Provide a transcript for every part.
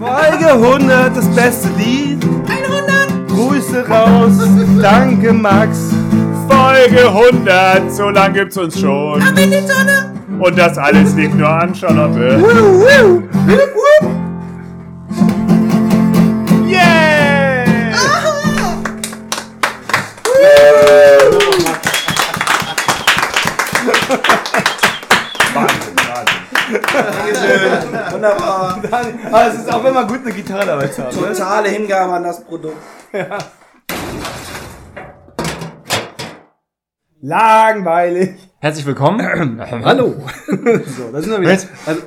Folge 100, das beste Lied. 100! Grüße raus, danke Max. Folge 100, so lange gibt's uns schon. Ab in die Sonne! Und das alles liegt nur an Charlotte. Yeah! Aber es ist auch immer gut, eine Gitarre dabei zu haben. ne? Totale Hingabe an das Produkt. Langweilig. Herzlich willkommen. Hallo. so, da sind wir wieder. Also,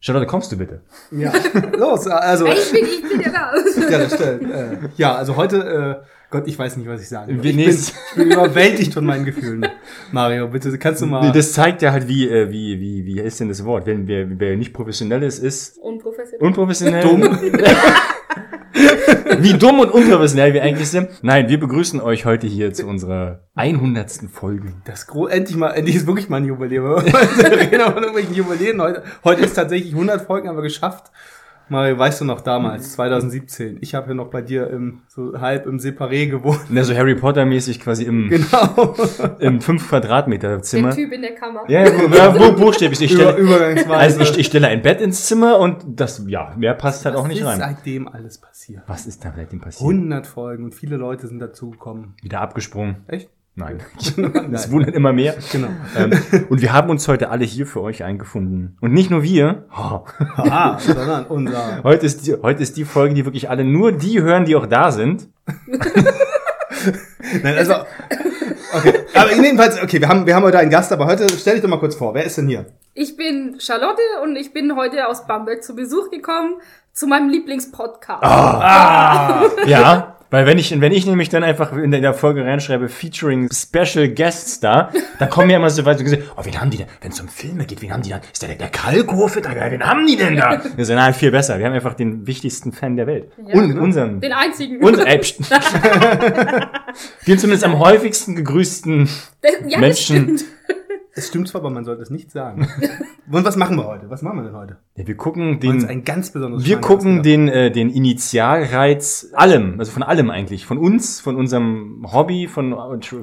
Charlotte, kommst du bitte? ja. Los, also. Ich bin, ich bin ja raus. Ja, das stimmt. Ja, also heute, äh, Gott, ich weiß nicht, was ich sagen soll. Wir Ich bin, ich bin überwältigt von meinen Gefühlen. Mario, bitte, kannst du mal. Nee, das zeigt ja halt, wie, äh, wie, wie, wie ist denn das Wort? Wenn wer, wer nicht professionell ist, ist Unprofessionell. unprofessionell. Dumm. wie dumm und unprofessionell wir eigentlich sind. Nein, wir begrüßen euch heute hier zu unserer 100. Folge. Das gro endlich mal, endlich ist wirklich mal ein Jubiläum. Wir reden von irgendwelchen Jubiläen. Heute, heute ist tatsächlich 100 Folgen haben wir geschafft. Mario, weißt du noch damals, 2017? Ich habe ja noch bei dir im, so halb im Separé gewohnt. Na, so Harry Potter mäßig quasi im, Genau. im 5 Quadratmeter Der Zimmer. Typ in der Kammer. Ja, ja, bu- ja, bu- buchstäblich. Ich stelle, also ich, ich stelle ein Bett ins Zimmer und das, ja, mehr passt halt auch Was nicht ist rein. seitdem alles passiert? Was ist da seitdem passiert? 100 Folgen und viele Leute sind dazugekommen. Wieder abgesprungen. Echt? Nein. Es wundert immer mehr. Genau. Ähm, und wir haben uns heute alle hier für euch eingefunden. Und nicht nur wir. Oh, Ah, sondern unser. heute, ist die, heute ist die Folge, die wirklich alle nur die hören, die auch da sind. Nein, also. Okay. Aber jedenfalls, okay, wir haben, wir haben heute einen Gast, aber heute stell dich doch mal kurz vor. Wer ist denn hier? Ich bin Charlotte und ich bin heute aus Bamberg zu Besuch gekommen zu meinem Lieblingspodcast. Ja. Weil wenn ich, wenn ich nämlich dann einfach in der Folge reinschreibe, featuring Special Guests da, dann kommen ja immer so weit, so gesagt, oh, wen haben die denn? Wenn es um Filme geht, wen haben die da? Ist der, der Kalkofe da? Wen haben die denn da? Wir sagen, nein, viel besser. Wir haben einfach den wichtigsten Fan der Welt. Ja. Und unseren. Den einzigen. Und, äh, den zumindest am häufigsten gegrüßten ja, Menschen. Das. Es stimmt zwar, aber man sollte es nicht sagen. Und was machen wir heute? Was machen wir denn heute? Ja, wir gucken den, ein ganz besonderes wir Schwein gucken den, äh, den Initialreiz allem, also von allem eigentlich, von uns, von unserem Hobby, von,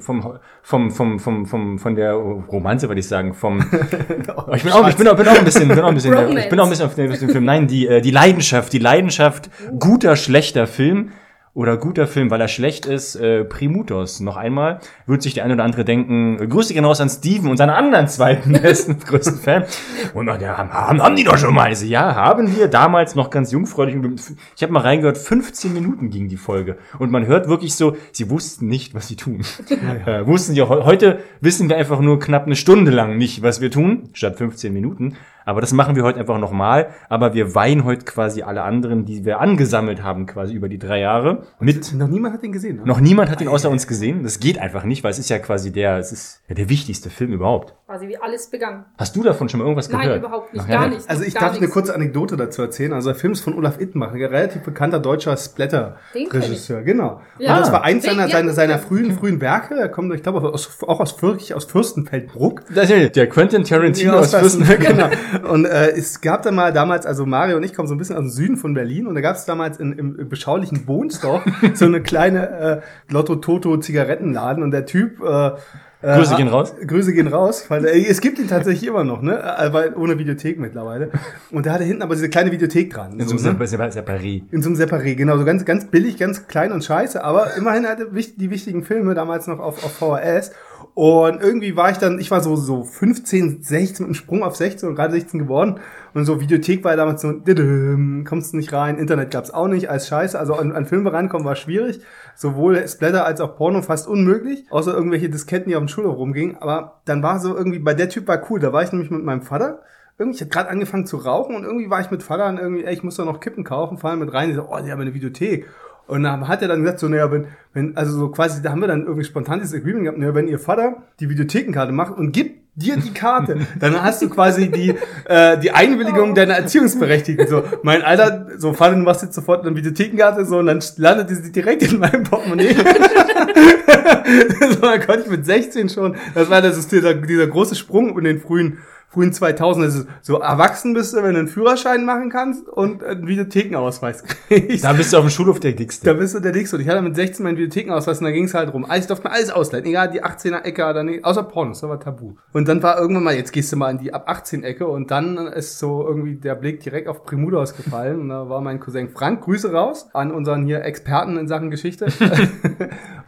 vom, vom, vom, vom, vom, von der Romanze, würde ich sagen, vom, ich bin auch, ich bin auch, bin auch ein bisschen, bin auch ein bisschen, ich bin auch ein bisschen auf den Film, nein, die, äh, die Leidenschaft, die Leidenschaft, guter, schlechter Film, oder guter Film, weil er schlecht ist, äh, Primutos. Noch einmal wird sich der eine oder andere denken, äh, Grüße gehen raus an Steven und seinen anderen zweiten besten, größten Fan. Und man, ja, haben, haben, haben die doch schon mal. Ich so, ja, haben wir damals noch ganz jungfräulich. Ich habe mal reingehört, 15 Minuten ging die Folge. Und man hört wirklich so, sie wussten nicht, was sie tun. Äh, wussten sie auch, heute wissen wir einfach nur knapp eine Stunde lang nicht, was wir tun, statt 15 Minuten. Aber das machen wir heute einfach nochmal. Aber wir weihen heute quasi alle anderen, die wir angesammelt haben, quasi über die drei Jahre. Mit Noch niemand hat den gesehen. Ne? noch niemand hat ihn außer uns gesehen. Das geht einfach nicht, weil es ist ja quasi der, es ist ja der wichtigste Film überhaupt. Quasi wie alles begangen. Hast du davon schon mal irgendwas Nein, gehört? überhaupt nicht. Ach, gar ja. nichts. Also ich darf eine nichts. kurze Anekdote dazu erzählen. Also der Film ist von Olaf Ittenbach, ein relativ bekannter deutscher Splatter-Regisseur. Genau. Ja. Und das war eins seiner, seiner, seiner frühen, frühen Werke. Er kommt, ich glaube, aus, auch aus, Fürch, aus Fürstenfeldbruck. Das ist der Quentin Tarantino Ja, aus aus Fürstenberg. genau. Und äh, es gab dann mal damals, also Mario und ich kommen so ein bisschen aus dem Süden von Berlin und da gab es damals in, im, im beschaulichen Bohnsdorf so eine kleine äh, Lotto-Toto-Zigarettenladen und der Typ äh, Grüße gehen raus. Grüße gehen raus, weil äh, es gibt ihn tatsächlich immer noch, ne? Aber ohne Videothek mittlerweile. Und der hatte hinten aber diese kleine Videothek dran. In so so, einem ne? Separ- Separé. In so einem Separé, genau, so ganz, ganz billig, ganz klein und scheiße, aber immerhin hatte die wichtigen Filme damals noch auf, auf VHS. Und irgendwie war ich dann, ich war so, so 15, 16, mit einem Sprung auf 16 und gerade 16 geworden. Und so Videothek war ja damals so, kommst du nicht rein, Internet gab's auch nicht, als scheiße. Also an, an Filme rankommen war schwierig. Sowohl Splatter als auch Porno fast unmöglich. Außer irgendwelche Disketten, die auf dem Schulhof rumgingen. Aber dann war so irgendwie, bei der Typ war cool, da war ich nämlich mit meinem Vater irgendwie, ich hab gerade angefangen zu rauchen und irgendwie war ich mit Vater und irgendwie, ey, ich muss doch noch Kippen kaufen, fallen mit rein, die so, oh, die haben eine Videothek. Und dann hat er dann gesagt, so, naja, wenn, wenn, also so quasi, da haben wir dann irgendwie spontan dieses Agreement gehabt, naja, wenn ihr Vater die Videothekenkarte macht und gibt dir die Karte, dann hast du quasi die, äh, die Einwilligung deiner Erziehungsberechtigten. So, mein Alter, so, Vater, du machst jetzt sofort eine Videothekenkarte, so, und dann landet die direkt in meinem Portemonnaie. so, dann konnte ich mit 16 schon, das war das ist dieser, dieser große Sprung in den frühen frühen 2000 ist es so erwachsen bist du, wenn du einen Führerschein machen kannst und einen Videothekenausweis kriegst. Da bist du auf dem Schulhof der Dickste. Da bist du der Dickste. Und ich hatte mit 16 meinen Videothekenausweis und da ging es halt rum. Ich durfte mir alles ausleihen. Egal, die 18er Ecke oder nicht. Außer Pornos, das war tabu. Und dann war irgendwann mal, jetzt gehst du mal in die ab 18 Ecke und dann ist so irgendwie der Blick direkt auf Primudos gefallen. Und da war mein Cousin Frank, Grüße raus an unseren hier Experten in Sachen Geschichte.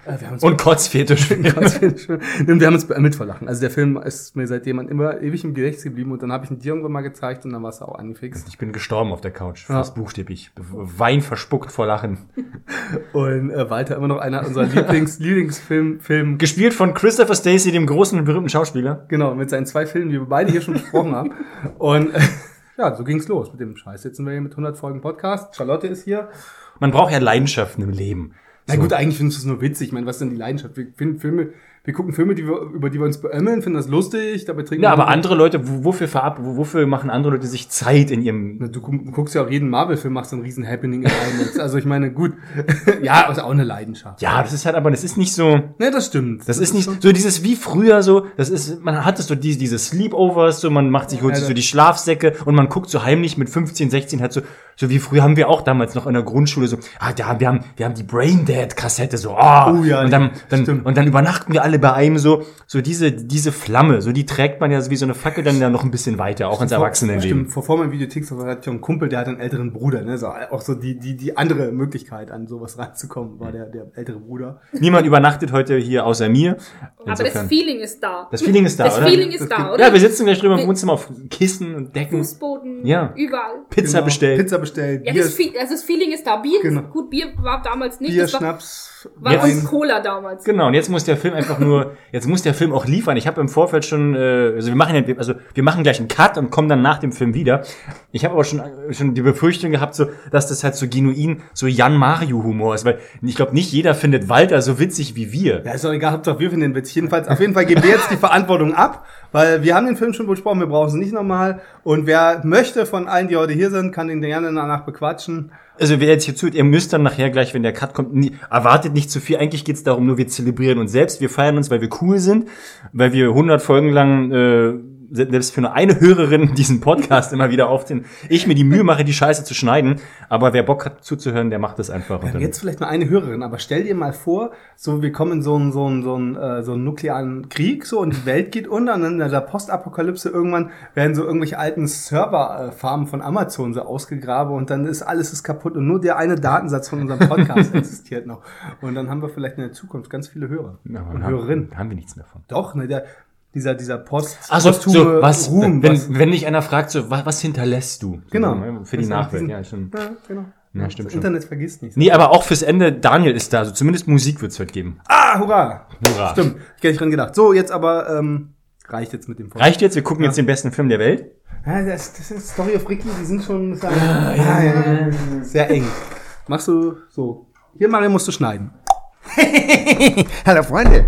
Äh, Und Kotzfetisch. Und wir haben uns beömmelt vor Lachen. Also der Film ist mir seitdem immer ewig im Gedächtnis geblieben und dann habe ich ihn dir irgendwann mal gezeigt und dann war es auch angefixt. Ich bin gestorben auf der Couch, fast buchstäblich. Wein verspuckt vor Lachen. Und äh, Walter immer noch einer unserer Lieblings Lieblingsfilm Film Gespielt von Christopher Stacey, dem großen und berühmten Schauspieler. genau mit seinen zwei Filmen, die wir beide hier schon besprochen haben. Und äh, ja, so ging's los mit dem Scheiß. Jetzt sind wir hier mit 100 Folgen Podcast. Charlotte ist hier. Man braucht ja Leidenschaften im Leben. Na gut, eigentlich findest du es nur witzig. Ich meine, was ist denn die Leidenschaft? Wir finden Filme, wir gucken Filme, die wir, über die wir uns beömmeln, finden das lustig, dabei trinken Ja, wir- aber andere Leute, wo- wofür verab, wo- wofür machen andere Leute sich Zeit in ihrem Na, Du gu- guckst ja auch jeden Marvel-Film, machst so ein riesen Happening in IMAX. Also ich meine, gut. ja, ist auch eine Leidenschaft. Ja, das ist halt, aber das ist nicht so, Ne, das stimmt. das ist nicht so dieses wie früher so, das ist, man hat es so diese, diese Sleepovers, so man macht sich, holt sich so die Schlafsäcke und man guckt so heimlich mit 15, 16 halt so, so wie früher haben wir auch damals noch in der Grundschule so, ah, da, wir haben, wir haben die Braindead Kassette so, ah, Oh ja, und dann, dann, stimmt. und dann übernachten wir alle bei einem so, so diese, diese Flamme, so die trägt man ja so wie so eine Fackel dann ja noch ein bisschen weiter, auch ins Erwachsenenleben. Stimmt, vor, vor meinem Videothek hatte ich einen Kumpel, der hat einen älteren Bruder, ne? So, auch so die, die, die andere Möglichkeit, an sowas reinzukommen, war der, der ältere Bruder. Niemand übernachtet heute hier außer mir. Aber das Insofern- Feeling ist da. Das Feeling ist da, Das oder? Feeling ist Das da, oder? Ja, wir sitzen gleich drüber im Wohnzimmer auf Kissen und Decken. Fußboden, Ja. überall. Pizza Genau. bestellt. Pizza bestellt, Ja, Bier, das, also das Feeling ist da. Bier, Genau. gut, Bier war damals nicht. Bier war, Schnaps, war Jetzt- und Cola damals. Genau, und jetzt muss der Film einfach nur, jetzt muss der Film auch liefern. Ich habe im Vorfeld schon, äh, also wir machen also wir machen gleich einen Cut und kommen dann nach dem Film wieder. Ich habe aber schon schon die Befürchtung gehabt, so, dass das halt so genuin so Jan Mario Humor ist, weil ich glaube nicht jeder findet Walter so witzig wie wir. Ja, ist doch egal, Hauptsache wir finden den Witzig. Jedenfalls, auf jeden Fall geben wir jetzt die Verantwortung ab, weil wir haben den Film schon besprochen, wir brauchen es nicht nochmal. Und wer möchte von allen, die heute hier sind, kann den gerne danach bequatschen. Also wer jetzt hier zuhört, ihr müsst dann nachher gleich, wenn der Cut kommt, nie, erwartet nicht zu viel. Eigentlich geht's darum, nur wir zelebrieren uns selbst, wir feiern uns, weil wir cool sind, weil wir 100 Folgen lang äh, selbst für nur eine Hörerin diesen Podcast immer wieder aufziehen. Ich mir die Mühe mache, die Scheiße zu schneiden, aber wer Bock hat zuzuhören, der macht das einfach. Dann, Jetzt vielleicht mal eine Hörerin, aber stell dir mal vor, so wir kommen in so einen so einen so einen, äh, so einen nuklearen Krieg so und die Welt geht unter und dann in der Postapokalypse irgendwann werden so irgendwelche alten Serverfarmen von Amazon so ausgegraben und dann ist alles ist kaputt und nur der eine Datensatz von unserem Podcast existiert noch und dann haben wir vielleicht in der Zukunft ganz viele Hörer Ja, und haben, Hörerinnen. haben wir nichts mehr von. Doch, ne, der dieser dieser Post Also posthume so, was, Ruhm, wenn, was, wenn dich einer fragt, so, was, was hinterlässt du? Genau. So, Für die Nachwelt, diesen- ja, stimmt. ja, genau. Ja, stimmt das schon. Internet vergisst nichts. Nee, aber auch fürs Ende, Daniel ist da, also zumindest Musik wird's heute geben. Ah, hurra! Hurra. Stimmt, ich hätte nicht dran gedacht. So, jetzt aber ähm, reicht jetzt mit dem Vortrag. Reicht jetzt, wir gucken jetzt den besten Film der Welt. Ja, das, das ist Story of Ricky, die sind schon sehr, ja, ja, ja, sehr eng. Machst du so. Hier, Mario, musst du schneiden. Hallo Freunde.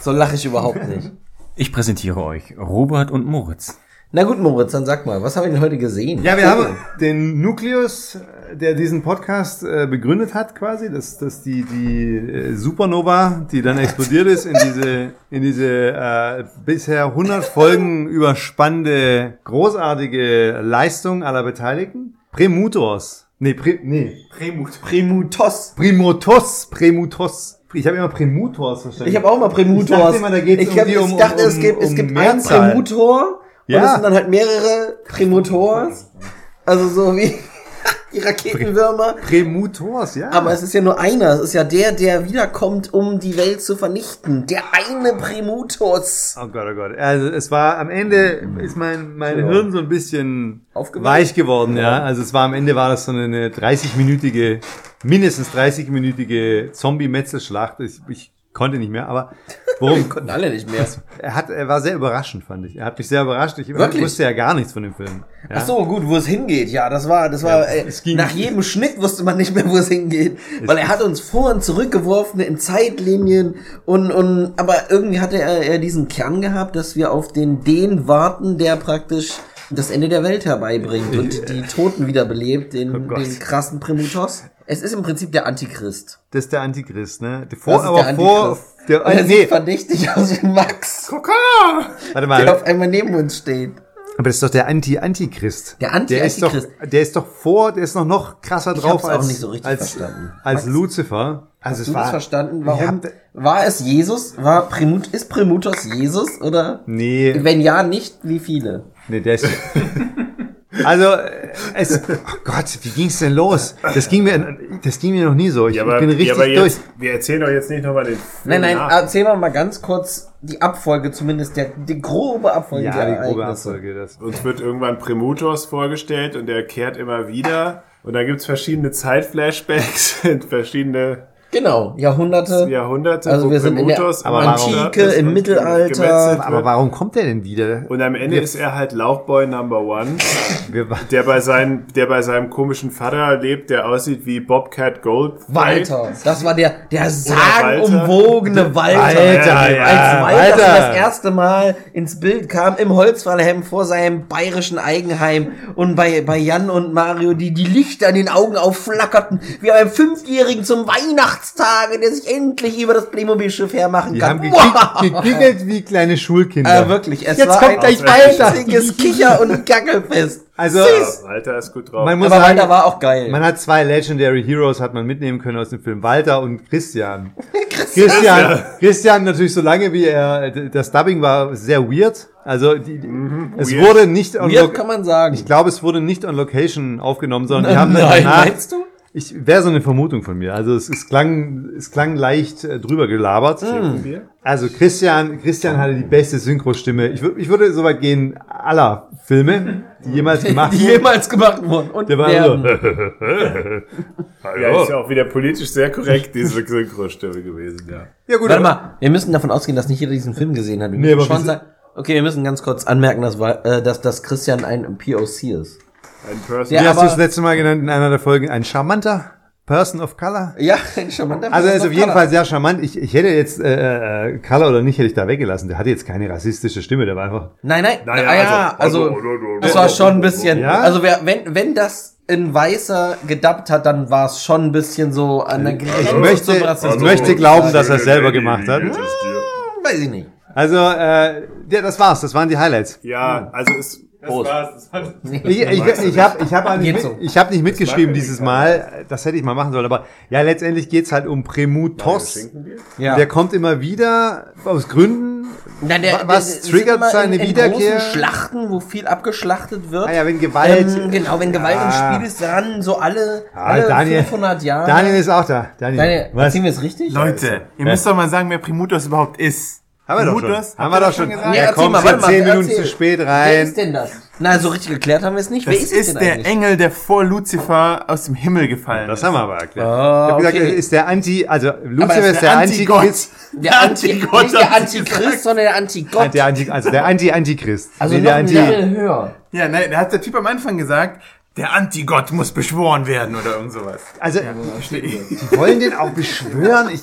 So lache ich überhaupt nicht. Ich präsentiere euch Robert und Moritz. Na gut, Moritz, dann sag mal, was haben wir denn heute gesehen? Ja, wir haben den Nukleus, der diesen Podcast äh, begründet hat, quasi, dass, dass die, die äh, Supernova, die dann explodiert ist, in diese, in diese äh, bisher 100 Folgen überspannende, großartige Leistung aller Beteiligten. Prämutors. Nee, Prä, nee. Prämut. Primutos. Primutos. Prämutos. Ich habe immer Prämutors verstanden. Ich habe auch mal Prämutors. Ich dachte immer, da geht's ich um- dachte, um- es gibt, es um gibt einen. Prämutor. Ja. Und es sind dann halt mehrere Prämutors. Also so wie die Raketenwürmer. Prämutors, ja. Aber es ist ja nur einer. Es ist ja der, der wiederkommt, um die Welt zu vernichten. Der eine Primutus. Oh Gott, oh Gott. Also es war am Ende ist mein mein Ja. Hirn so ein bisschen weich geworden, ja. Also es war am Ende war das so eine 30-minütige, mindestens 30-minütige Zombie-Metzelschlacht. Ich, ich konnte nicht mehr, aber worum? Konnten alle nicht mehr. er hat, er war sehr überraschend, fand ich. Er hat mich sehr überrascht. Ich Wirklich? wusste ja gar nichts von dem Film. Ja? Ach so, gut, wo es hingeht. Ja, das war, das war, Ja, äh, es nach jedem Schnitt wusste man nicht mehr, wo es hingeht. Weil er hat uns vor und zurückgeworfen in Zeitlinien und, und, aber irgendwie hatte er, er diesen Kern gehabt, dass wir auf den den warten, der praktisch das Ende der Welt herbeibringt und die Toten wiederbelebt, den, Oh den krassen Primutos. Es ist im Prinzip der Antichrist. Das ist der Antichrist, ne? Das Vor, ist aber der vor, der, Und er nee, sieht verdächtig aus wie Max, warte der mal. auf einmal neben uns steht. Aber das ist doch der Anti-Antichrist. Der Anti- der ist doch, Antichrist. der ist doch vor, der ist noch noch krasser Ich drauf als, nicht so richtig als, verstanden. als Lucifer. Also Hast du das verstanden? Warum? War es Jesus? War Primut, ist Primutos Jesus? Oder? Nee, Wenn ja, nicht, wie viele? nee, der ist. Also, äh, es, oh Gott, wie ging's denn los? Das ging mir, das ging mir noch nie so. Ich, Ja, aber, ich bin richtig ja, aber durch. jetzt, wir erzählen doch jetzt nicht nochmal den Film Nein, nein, nach. erzähl mal mal ganz kurz die Abfolge, zumindest der, die grobe Abfolge Ja, der die grobe. Abfolge. Das. Uns wird irgendwann Primutos vorgestellt und der kehrt immer wieder. Und da gibt's verschiedene Zeitflashbacks in verschiedene Genau, Jahrhunderte. Jahrhunderte, Also wir sind in der Antike, im Mittelalter. Aber warum kommt der denn wieder? Und am Ende ist er halt Lauchboy Number One, Wir, der bei, seinen, der bei seinem komischen Vater lebt, der aussieht wie Bobcat Gold. Walter. Das war der, der Walter. sagenumwogene Walter. Alter, ja, Als Walter Walter. das erste Mal ins Bild kam, im Holzfällerhemd vor seinem bayerischen Eigenheim und bei, bei Jan und Mario, die die Lichter in den Augen aufflackerten, wie beim Fünfjährigen zum Weihnachtstage, der sich endlich über das Playmobil-Schiff hermachen die kann. haben gekickt, gekickelt wie kleine Schulkinder. Äh, wirklich, es Jetzt war kommt ein gleich Walter. einziges Kicher- und Gackelfest. Also, Walter ist gut drauf. man muss Aber sagen, Walter war auch geil. man hat zwei Legendary Heroes hat man mitnehmen können aus dem Film. Walter und Christian. Christian, Christian natürlich so lange wie er, das Dubbing war sehr weird. Also, die, es weird. wurde nicht on Weird kann man sagen. ich glaube, es wurde nicht on Location aufgenommen, sondern die haben dann Nein, danach, meinst du? Ich wäre so eine Vermutung von mir. Also es, es klang, es klang leicht äh, drüber gelabert. Also Christian, Christian hatte die beste Synchrostimme. Ich, ich würde so weit gehen aller Filme, die jemals gemacht Die jemals gemacht wurden. Und Der war werden. ja, ist ja auch wieder politisch sehr korrekt, diese Synchrostimme gewesen, ja. Ja gut, Warte mal, wir müssen davon ausgehen, dass nicht jeder diesen Film gesehen hat. Wir Nee, aber schon wir sagen, okay, wir müssen ganz kurz anmerken, dass, äh, dass, dass Christian ein POC ist. Ein Person. Ja, Wie hast du das letzte Mal genannt in einer der Folgen? Ein charmanter Person of Color? Ja, ein charmanter Also er ist Person auf jeden of Fall Color. sehr charmant. Ich, ich hätte jetzt äh, äh, Color oder nicht, hätte ich da weggelassen. Der hatte jetzt keine rassistische Stimme, der war einfach. Nein, nein, Naja, naja, also, also- das war schon ein bisschen, Ja? also wer, wenn, wenn das in Weißer gedubbt hat, dann war es schon ein bisschen so an der Grenze Ich möchte, ich möchte glauben, dass er es selber gemacht hat. Weiß ich nicht. Also, äh, ja, das war's. Das waren die Highlights. Ja, also es, Prost. Ich, ich, ich habe ich hab nicht, so. ich hab nicht mitgeschrieben dieses Mal. Das hätte ich mal machen sollen. Aber ja, letztendlich geht's halt um Premutos. Ja. Der kommt immer wieder aus Gründen. Na, der, Wa- was der- triggert seine in, in Wiederkehr? großen Schlachten, wo viel abgeschlachtet wird. Ah ja, wenn Gewalt. Ähm, genau, wenn Gewalt Ja. im Spiel ist, dann so alle, Ah, alle Daniel- 500 Jahre. Daniel ist auch da. Daniel, Daniel, was? erzählen wir es richtig? Leute, ihr müsst doch mal sagen, wer Primutos überhaupt ist. Haben wir doch schon. Haben wir doch das schon. Er gesagt? Ja, erzähl kommt mal, mal, zehn Minuten erzähl. zu spät Wer rein. ist denn das? Na, so richtig geklärt haben wir es nicht. Das Wer ist, es ist denn der eigentlich? Engel, der vor Lucifer aus dem Himmel gefallen Das ist. haben wir aber erklärt. Ah, ich habe gesagt, okay. er ist der Anti, also er Lucifer ist ist der. Antichrist. Der Anti, Antigott, nicht der Antichrist, sondern der Antigott. Der Anti, also der Anti-Antichrist. Also Nee, noch der Anti, höher. Ja, nein, da hat der Typ am Anfang gesagt, der Antigott muss beschworen werden oder irgend sowas. also, die wollen den auch beschwören. Ich, ich,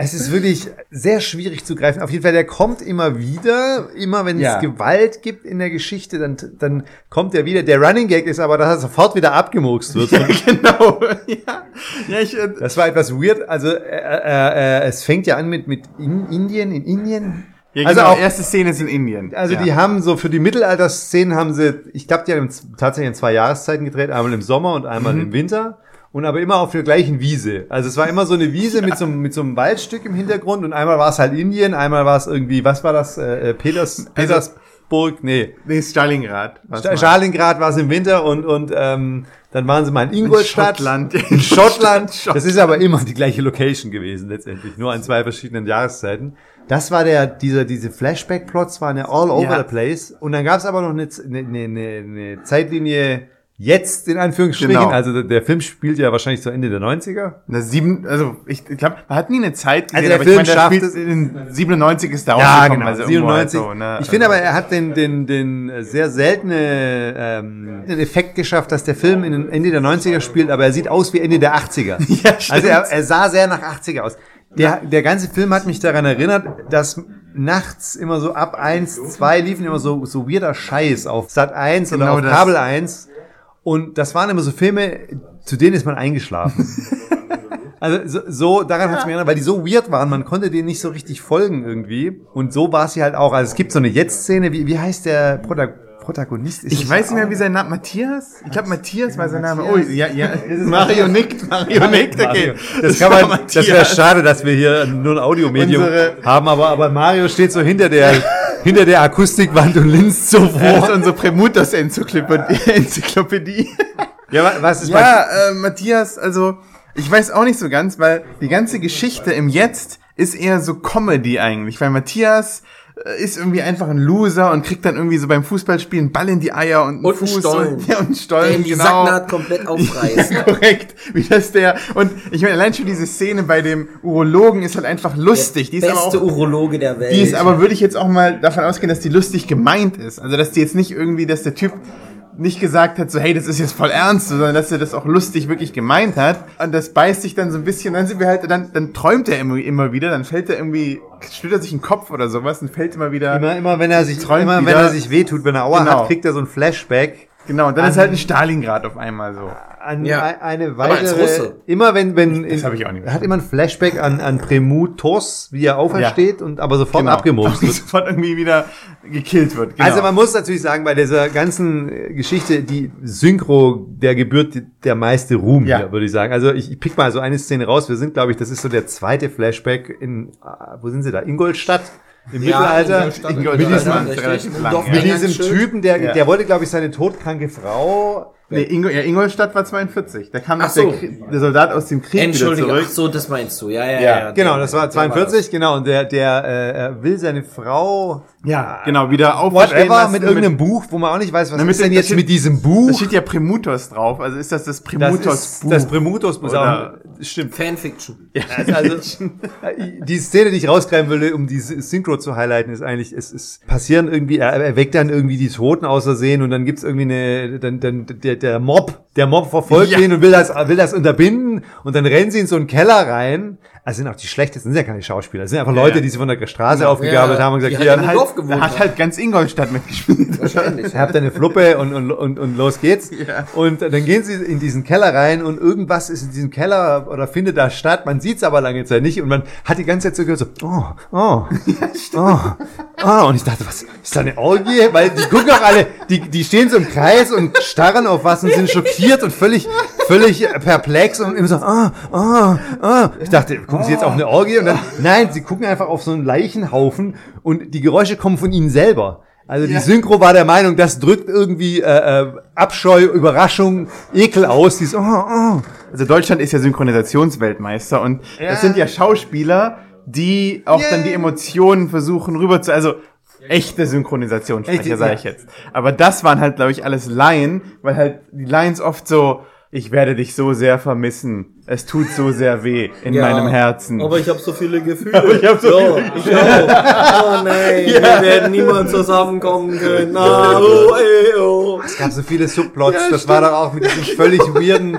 es ist wirklich sehr schwierig zu greifen. Auf jeden Fall, der kommt immer wieder. Immer wenn Ja. es Gewalt gibt in der Geschichte, dann, dann kommt er wieder. Der Running Gag ist aber, dass er sofort wieder abgemurkst wird. genau. Ja, ja ich, äh, Das war etwas weird. Also, äh, äh, äh, es fängt ja an mit, mit in Indien, in Indien. ja also genau, auch erste Szene ist in Indien. Also ja. die haben so für die Mittelalterszenen haben sie, ich glaube, die haben tatsächlich in zwei Jahreszeiten gedreht, einmal im Sommer und einmal Mhm. im Winter. Und aber immer auf der gleichen Wiese. Also es war immer so eine Wiese mit, so, einem- mit so einem Waldstück im Hintergrund und einmal war es halt Indien, einmal war es irgendwie, was war das? Äh, äh, Peters, Petersburg? Nee. Nee, Stalingrad. Sta-. Stalingrad war es im Winter und, und ähm, dann waren sie mal in Ingolstadt. Schottland. In Schottland. Das ist aber immer die gleiche Location gewesen letztendlich, nur an zwei verschiedenen Jahreszeiten. Das war der, dieser, diese Flashback-Plots waren ja all over Ja. the place. Und dann gab es aber noch eine, eine, eine, eine Zeitlinie jetzt in Anführungsstrichen. Genau. Also der, Film spielt ja wahrscheinlich zu Ende der 90er. Na, sieben, also ich, ich glaube, man hat nie eine Zeit gesehen, Also der aber Film ich meine, es- spielt in 97 ist da Ja, rausgekommen, genau, also irgendwo halt 97. so, ne? ich finde Also- aber, er hat den, den, den sehr seltene ähm, den Effekt geschafft, dass der Film in Ende der 90er spielt, aber er sieht aus wie Ende der 80er. Ja, stimmt. also er, er sah sehr nach 80er aus. Der, der ganze Film hat mich daran erinnert, dass nachts immer so ab 1, 2 liefen immer so, so weirder Scheiß auf Sat 1 oder Genau auf das. Kabel 1. Und das waren immer so Filme, zu denen ist man eingeschlafen. Also so, so daran hat's mich erinnert, weil die so weird waren, man konnte denen nicht so richtig folgen irgendwie. Und so war sie halt auch. Also es gibt so eine Jetzt-Szene, wie, wie heißt der Prota Protagonist ist. Ich weiß nicht mehr, wie sein Name, Matthias? Ich glaube, Matthias war sein Name. Oh, ja, ja. Mario nickt, Mario nickt, okay. Das kann man, das wäre schade, dass wir hier nur ein Audiomedium Unsere- haben, aber, aber Mario steht so hinter der, hinter der Akustikwand und linst so Das ist vor. unsere Premutos-Enzyklopädie. Enzyklopädie. Ja, wa- was ist Ja, äh, Matthias, also ich weiß auch nicht so ganz, weil die ganze Geschichte im Jetzt ist eher so Comedy eigentlich, weil Matthias ist irgendwie einfach ein Loser und kriegt dann irgendwie so beim Fußballspielen einen Ball in die Eier und einen Und einen Fuß Stollen. und, ja, und einen Der Stollen, ihm die genau. Sacknaht komplett aufreißt. Ja, korrekt, wie das der und ich meine allein schon diese Szene bei dem Urologen ist halt einfach lustig, die ist aber Beste auch Urologe der Welt. die ist aber, würde ich jetzt auch mal davon ausgehen, dass die lustig gemeint ist. Also, dass die jetzt nicht irgendwie, dass der Typ nicht gesagt hat, so, hey, das ist jetzt voll ernst, sondern dass er das auch lustig wirklich gemeint hat. Und das beißt sich dann so ein bisschen, dann sind wir halt, dann, dann träumt er immer, immer wieder, dann fällt er irgendwie, stützt er sich den Kopf oder sowas und fällt immer wieder. Immer, immer wenn er sich, Träumt immer wenn er sich wehtut, wenn er Aua Genau. hat, kriegt er so ein Flashback Genau, und dann ist halt ein Stalingrad auf einmal so. an Ja. ein- eine als weitere. Russe. Immer wenn, wenn, Das habe ich auch nicht er hat immer ein Flashback an, an Premutos, wie er aufersteht und aber sofort Genau. abgemobst wird. Sofort irgendwie wieder gekillt wird. Genau. Also man muss natürlich sagen, bei dieser ganzen äh, Geschichte, die Synchro, der gebührt der meiste Ruhm, Ja. hier, würde ich sagen. Also ich, ich pick mal so eine Szene raus. Wir sind, glaube ich, das ist so der zweite Flashback in, äh, wo sind sie da? Ingolstadt? Im Mittelalter. Ingolstadt, Ingolstadt, mit diesem, ja, ja. mit diesem. Typen, der, Ja. der wollte, glaube ich, seine todkranke Frau. Nee, Ingo, ja, Ingolstadt war 42. Da kam Ach der, so. Krie- der Soldat aus dem Krieg wieder zurück. ach so, das meinst du. Ja, ja, ja. Ja, ja Genau, der- das war der 42, genau. Und der, der äh, er will seine Frau Ja, genau, wieder auferstehen whatever lassen mit irgendeinem Buch, wo man auch nicht weiß, was Na, mit ist denn jetzt da steht- mit diesem Da Buch. steht ja Premutos drauf. Also ist das das Das Premutos ist Buch? das Premutos Buch. Oder- Stimmt. Fanfiction. Also, also die Szene, die ich rausgreifen will, um die Synchro zu highlighten, ist eigentlich, es ist passieren irgendwie, er, er weckt dann irgendwie die Toten aus Versehen und dann gibt's irgendwie eine, dann, dann der, der Mob, der Mob verfolgt Ja. ihn und will das, will das unterbinden und dann rennen sie in so einen Keller rein. Also sind auch die schlechtesten, sind ja keine Schauspieler, das sind einfach Leute, ja. die sie von der Straße aufgegabelt Ja, haben und gesagt, hier, halt im halt, gewohnt da hat halt ganz Ingolstadt mitgespielt. Wahrscheinlich. Ihr habt eine Fluppe und, und, und, und los geht's. Ja. Und dann gehen sie in diesen Keller rein und irgendwas ist in diesem Keller oder findet da statt. Man sieht's aber lange Zeit nicht und man hat die ganze Zeit so gehört so, oh, oh, oh, oh. Und ich dachte, was, ist da eine Orgie? Weil die gucken auch alle, die, die stehen so im Kreis und starren auf was und sind schockiert und völlig, völlig perplex und immer so, ah, ah, ah. Ich dachte, gucken sie jetzt auf eine Orgie? Und dann, nein, sie gucken einfach auf so einen Leichenhaufen und die Geräusche kommen von ihnen selber. Also die Synchro war der Meinung, das drückt irgendwie äh, äh, Abscheu, Überraschung, Ekel aus. Dieses, oh, oh. Also Deutschland ist ja Synchronisationsweltmeister und das sind ja Schauspieler, die auch dann die Emotionen versuchen rüber zu, also echte Synchronisationssprecher, Echte, sage ja. ich jetzt. Aber das waren halt, glaube ich, alles Laien, weil halt die Lines oft so, ich werde dich so sehr vermissen. Es tut so sehr weh in Ja, meinem Herzen. Aber ich habe so viele Gefühle. ich hab so ja, ich auch. Oh nein, wir werden niemals zusammenkommen können. Ah, oh, ey, oh. Es gab so viele Subplots. das war doch auch mit diesen völlig weirden,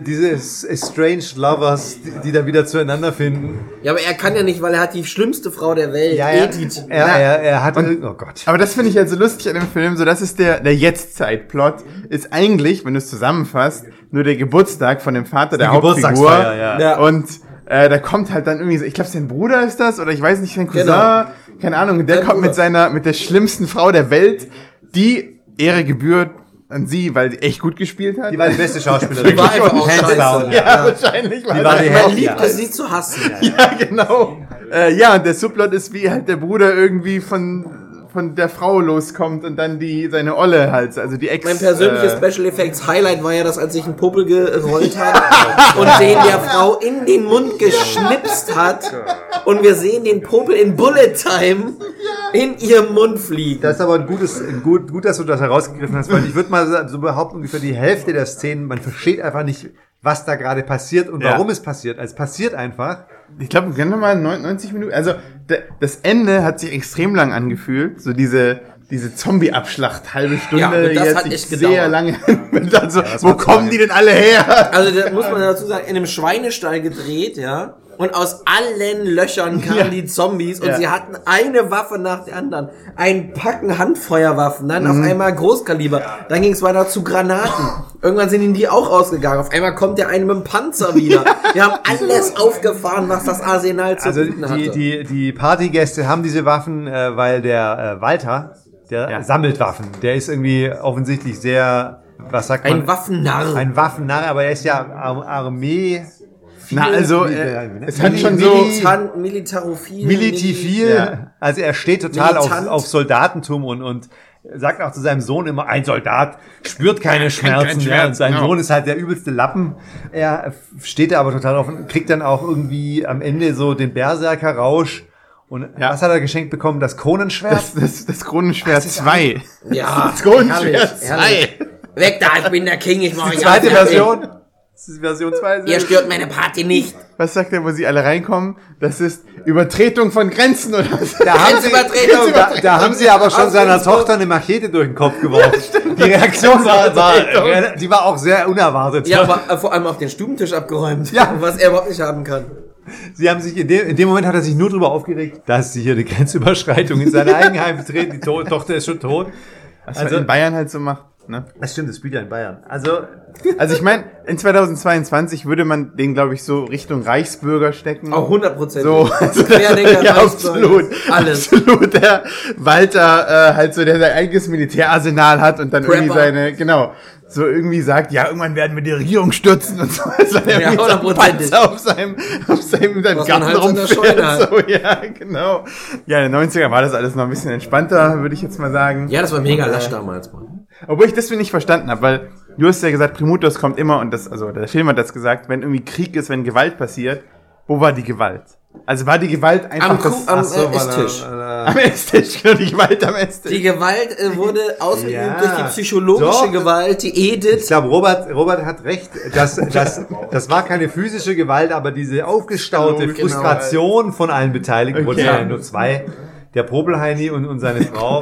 diese estranged Lovers, die, die da wieder zueinander finden. Ja, aber er kann ja nicht, weil er hat die schlimmste Frau der Welt, Edith. Er, er, er hat, irgend- oh Gott. Aber das finde ich halt so lustig an dem Film, so das ist der, der Jetztzeit-Plot, ist eigentlich, wenn du es zusammenfasst, nur der Geburtstag von dem Vater der Hauptfigur. Ja. Ja. Und äh, da kommt halt dann irgendwie so, ich glaube sein Bruder ist das, oder ich weiß nicht, sein Cousin, Genau. keine Ahnung, der Sein kommt Bruder. mit seiner, mit der schlimmsten Frau der Welt, die Ehre gebührt an sie, weil sie echt gut gespielt hat. Die war die beste Schauspielerin. Die war einfach auch Hands scheiße. down. ja, wahrscheinlich. Die war die Man Hälfte. liebt es, sie zu hassen. Ja, genau. Äh, ja, und der Subplot ist, wie halt der Bruder irgendwie von, von der Frau loskommt und dann die, seine Olle halt, also die Ex. Mein persönliches äh, Special Effects Highlight war ja, dass als sich ein Popel gerollt hat und den der Frau in den Mund geschnipst hat und wir sehen den Popel in Bullet Time in ihrem Mund fliegen. Das ist aber ein gutes, ein gut, gut, dass du das herausgegriffen hast, weil ich würde mal so behaupten, ungefähr die Hälfte der Szenen, man versteht einfach nicht, was da gerade passiert und Ja. warum es passiert. Also Es passiert einfach. Ich glaube, gerne mal 90 Minuten. Also das Ende hat sich extrem lang angefühlt. So diese diese Zombie-Abschlacht, halbe Stunde, Ja, das jetzt hat sich echt sehr gedauert. lange. also, wo kommen die denn alle her? Also da muss man dazu sagen, in einem Schweinestall gedreht, ja. Und aus allen Löchern kamen Ja. die Zombies und Ja. sie hatten eine Waffe nach der anderen. Ein Packen Handfeuerwaffen, dann Mhm. auf einmal Großkaliber. Dann ging es weiter zu Granaten. Irgendwann sind ihnen die auch ausgegangen. Auf einmal kommt der eine mit dem Panzer wieder. Wir haben alles aufgefahren, was das Arsenal zu Also bieten die, hatte. die, die Partygäste haben diese Waffen, äh, weil der äh, Walter, der Ja. sammelt Waffen. Der ist irgendwie offensichtlich sehr, was sagt man? Ein Waffennarr. Ein Waffennarr, aber er ist ja Ar Armee. Na, also, äh, es hat schon so- Militant, Militarophil. Militifil. Ja. Also er steht total auf, Militant. auf Soldatentum und, und sagt auch zu seinem Sohn immer, ein Soldat spürt keine Schmerzen. ja, Schmerz, und sein genau. Sohn ist halt der übelste Lappen. Er steht da aber total auf und kriegt dann auch irgendwie am Ende so den Berserker-Rausch. Und Ja. was hat er geschenkt bekommen? Das Kronenschwert? Das, das, das Kronenschwert 2. Ja, Kronenschwert herrlich, herrlich. Weg da, ich bin der King, ich mache Die zweite fertig. Version? Das ist Version 2. Ihr stört meine Party nicht. Was sagt er, wo sie alle reinkommen? Das ist Übertretung von Grenzen oder was? Da haben, sie, Grenzübertretung. da, da haben sie aber schon seiner. Tochter eine Machete durch den Kopf geworfen. Die Reaktion war, war, die war auch sehr unerwartet. Ja, aber äh, vor allem auf den Stubentisch abgeräumt. Ja. Was er überhaupt nicht haben kann. Sie haben sich in dem, in dem Moment hat er sich nur darüber aufgeregt, dass sie hier eine Grenzüberschreitung in sein Eigenheim betreten. Die to Tochter ist schon tot. Was Also- man in Bayern halt so macht. Ne? Das stimmt, das spielt ja in Bayern. Also, Also ich meine, in 2022 würde man den, glaube ich, so Richtung Reichsbürger stecken. Auch 100 Prozent. So, also Querdenker, ja, absolut. alles. Absolut, der Walter, äh, halt so, der sein eigenes Militärarsenal hat und dann Prepper. irgendwie seine, genau, so irgendwie sagt, ja, irgendwann werden wir die Regierung stürzen und so. Also er Ja. Panzer auf seinem, auf seinem, seinem Was man Garten halt rumfährt. So, ja, genau. Ja, in den 90er war das alles noch ein bisschen entspannter, würde ich jetzt mal sagen. Ja, das war mega lasch damals, Mann. Obwohl ich das nicht verstanden habe, weil du hast ja gesagt, Primutos kommt immer und das, also der Film hat das gesagt, wenn irgendwie Krieg ist, wenn Gewalt passiert, wo war die Gewalt? Also war die Gewalt einfach Am, das, am so, äh, Esstisch. am Esstisch, genau, die Gewalt am Esstisch. Die Gewalt äh, wurde ausgeübt Ja. durch die psychologische Doch. Gewalt, die Ich Edith. glaube, Robert, Robert hat recht. Das, das, das war keine physische Gewalt, aber diese aufgestaute Genau. Frustration von allen Beteiligten, Okay. okay. ja nur zwei, der Popelheini und, und seine Frau.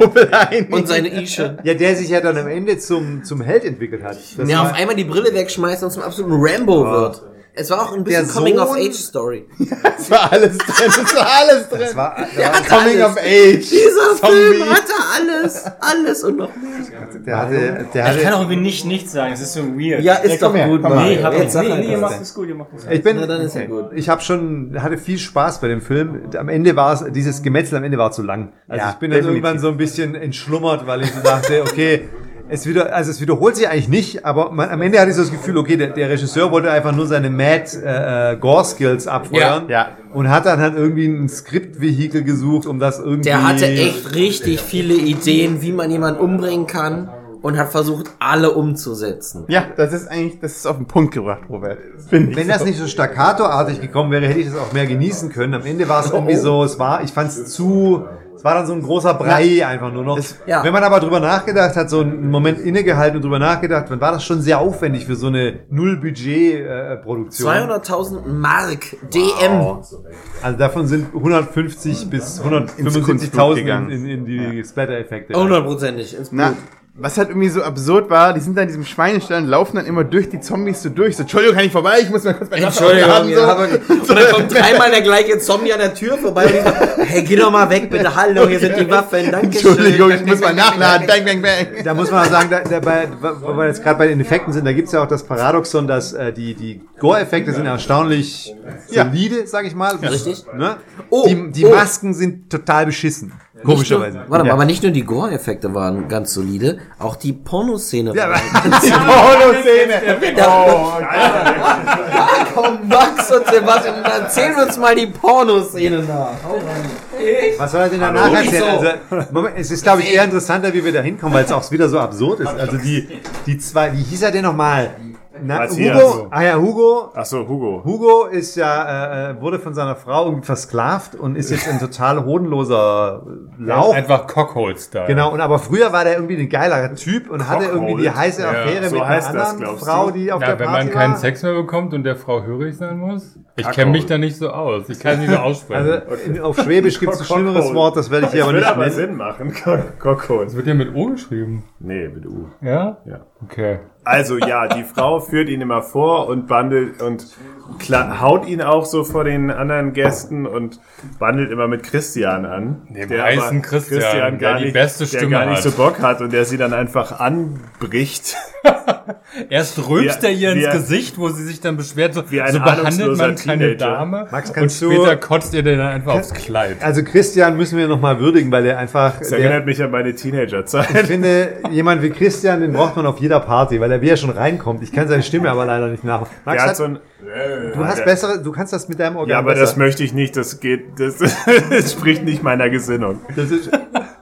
Und seine Ische. Ja, der sich ja dann am Ende zum, zum Held entwickelt hat. Das war- auf einmal die Brille wegschmeißt und zum absoluten Rambo wird. Es war auch ein bisschen Coming-of-Age-Story. Es war alles drin, es war alles drin. das war, Der hatte Coming alles. of Age. Dieser Zombie. Film hatte alles. Alles und noch mehr. der hatte, der Ich kann hatte, auch irgendwie nicht nichts sagen. Es ist so weird. Ja, ist doch komm her, gut, komm. Nee, hab Jetzt nee, nee, ihr macht es gut, ihr macht es gut. ich bin, Na, dann ist ja gut. ich habe schon, hatte viel Spaß bei dem Film. Am Ende war es, dieses Gemetzel am Ende war zu lang. Also Ja, ich bin dann irgendwann so ein bisschen entschlummert, weil ich so dachte, okay, es wieder, also es wiederholt sich eigentlich nicht, aber man, am Ende hatte ich so das Gefühl, okay, der, der Regisseur wollte einfach nur seine Mad äh, äh, Gore Skills abfeuern Ja, ja. und hat dann halt irgendwie ein Skriptvehikel gesucht, um das irgendwie. Der hatte echt richtig viele Ideen, wie man jemanden umbringen kann und hat versucht, alle umzusetzen. Ja, das ist eigentlich, das ist auf den Punkt gebracht, Robert. Wenn das nicht so staccato-artig gekommen wäre, hätte ich das auch mehr genießen können. Am Ende war es irgendwie so, es war, ich fand es zu, es war dann so ein großer Brei einfach nur noch. ja. Wenn man aber drüber nachgedacht hat, so einen Moment innegehalten und drüber nachgedacht, dann war das schon sehr aufwendig für so eine Null-Budget-Produktion. 200.000 Mark DM. also davon sind 150 bis Kunstblut 175.000 gegangen. in, in, in die Splatter-Effekte. Hundertprozentig. ins Na, Blut. Was halt irgendwie so absurd war, die sind da in diesem Schweinestall und laufen dann immer durch die Zombies so durch. So, Entschuldigung, kann ich vorbei? Ich muss mal kurz Wasser Entschuldigung, aber, so. und dann kommt dreimal der gleiche Zombie an der Tür vorbei und ich so, hey, geh doch mal weg, bitte, hallo, hier sind die Waffen, danke Entschuldigung, ich muss mal nachladen. Bang, bang, bang. Da muss man auch sagen, da, da bei, wo wir jetzt gerade bei den Effekten sind, da gibt's ja auch das Paradoxon, dass äh, die, die Gore-Effekte sind erstaunlich Ja. solide, sag ich mal. Richtig. Ne? Oh, die die oh. Masken sind total beschissen. Komischerweise. Warte mal, Ja. aber nicht nur die Gore-Effekte waren ganz solide, auch die Pornoszene Ja, war ganz solide. Pornoszene. Da, komm, Max und Sebastian, erzählen wir uns mal die Pornoszene nach. Was soll er denn danach erzählen? so. Also, Moment, es ist, glaube ich, eher interessanter, wie wir da hinkommen, weil es auch wieder so absurd ist. Also die, die zwei, wie hieß er denn nochmal? Na. Hugo? Ah ja, Hugo. Ach so, Hugo. Hugo ist ja, äh, wurde von seiner Frau irgendwie versklavt und ist jetzt ein total hodenloser Lauch. Einfach Cockhold-Style. Genau, und aber früher war der irgendwie ein geiler Typ und hatte irgendwie die heiße Ja, Affäre so mit einer das, anderen glaubst Frau, du? die auf Ja, der wenn Party man keinen war. Sex mehr bekommt und der Frau hörig sein muss. Ich kenne mich da nicht so aus. Ich kann es nicht so aussprechen. Also in, auf Schwäbisch gibt es ein schlimmeres. Wort, das werde ich hier aber Würde nicht aber nennen. Sinn machen. Cockhold. das wird ja mit O geschrieben. Nee, mit U. Ja? Ja. Okay. Also ja, die Frau führt ihn immer vor und bandelt und haut ihn auch so vor den anderen Gästen und bandelt immer mit Christian an. Dem der weißen aber Christian, der gar die nicht, beste der Stimme gar nicht hat. so Bock hat und der sie dann einfach anbricht. Erst rülpst Wie- er ihr wie ins ein- Gesicht, wo sie sich dann beschwert, so, Wie ein so behandelt man keine Teenager. Dame. Max, und kannst du- später kotzt ihr den dann einfach aufs Kleid. Also Christian müssen wir nochmal würdigen, weil der einfach, Das der, erinnert mich an meine Teenagerzeit. ich finde, jemand wie Christian, den braucht man auf jeder Party, weil er wie er schon reinkommt. Ich kann seine Stimme aber leider nicht nachmachen. Max, hat hat, so ein, du hast bessere, du kannst das mit deinem Organ ja, aber besser. das möchte ich nicht. Das geht, das, das spricht nicht meiner Gesinnung. Das ist,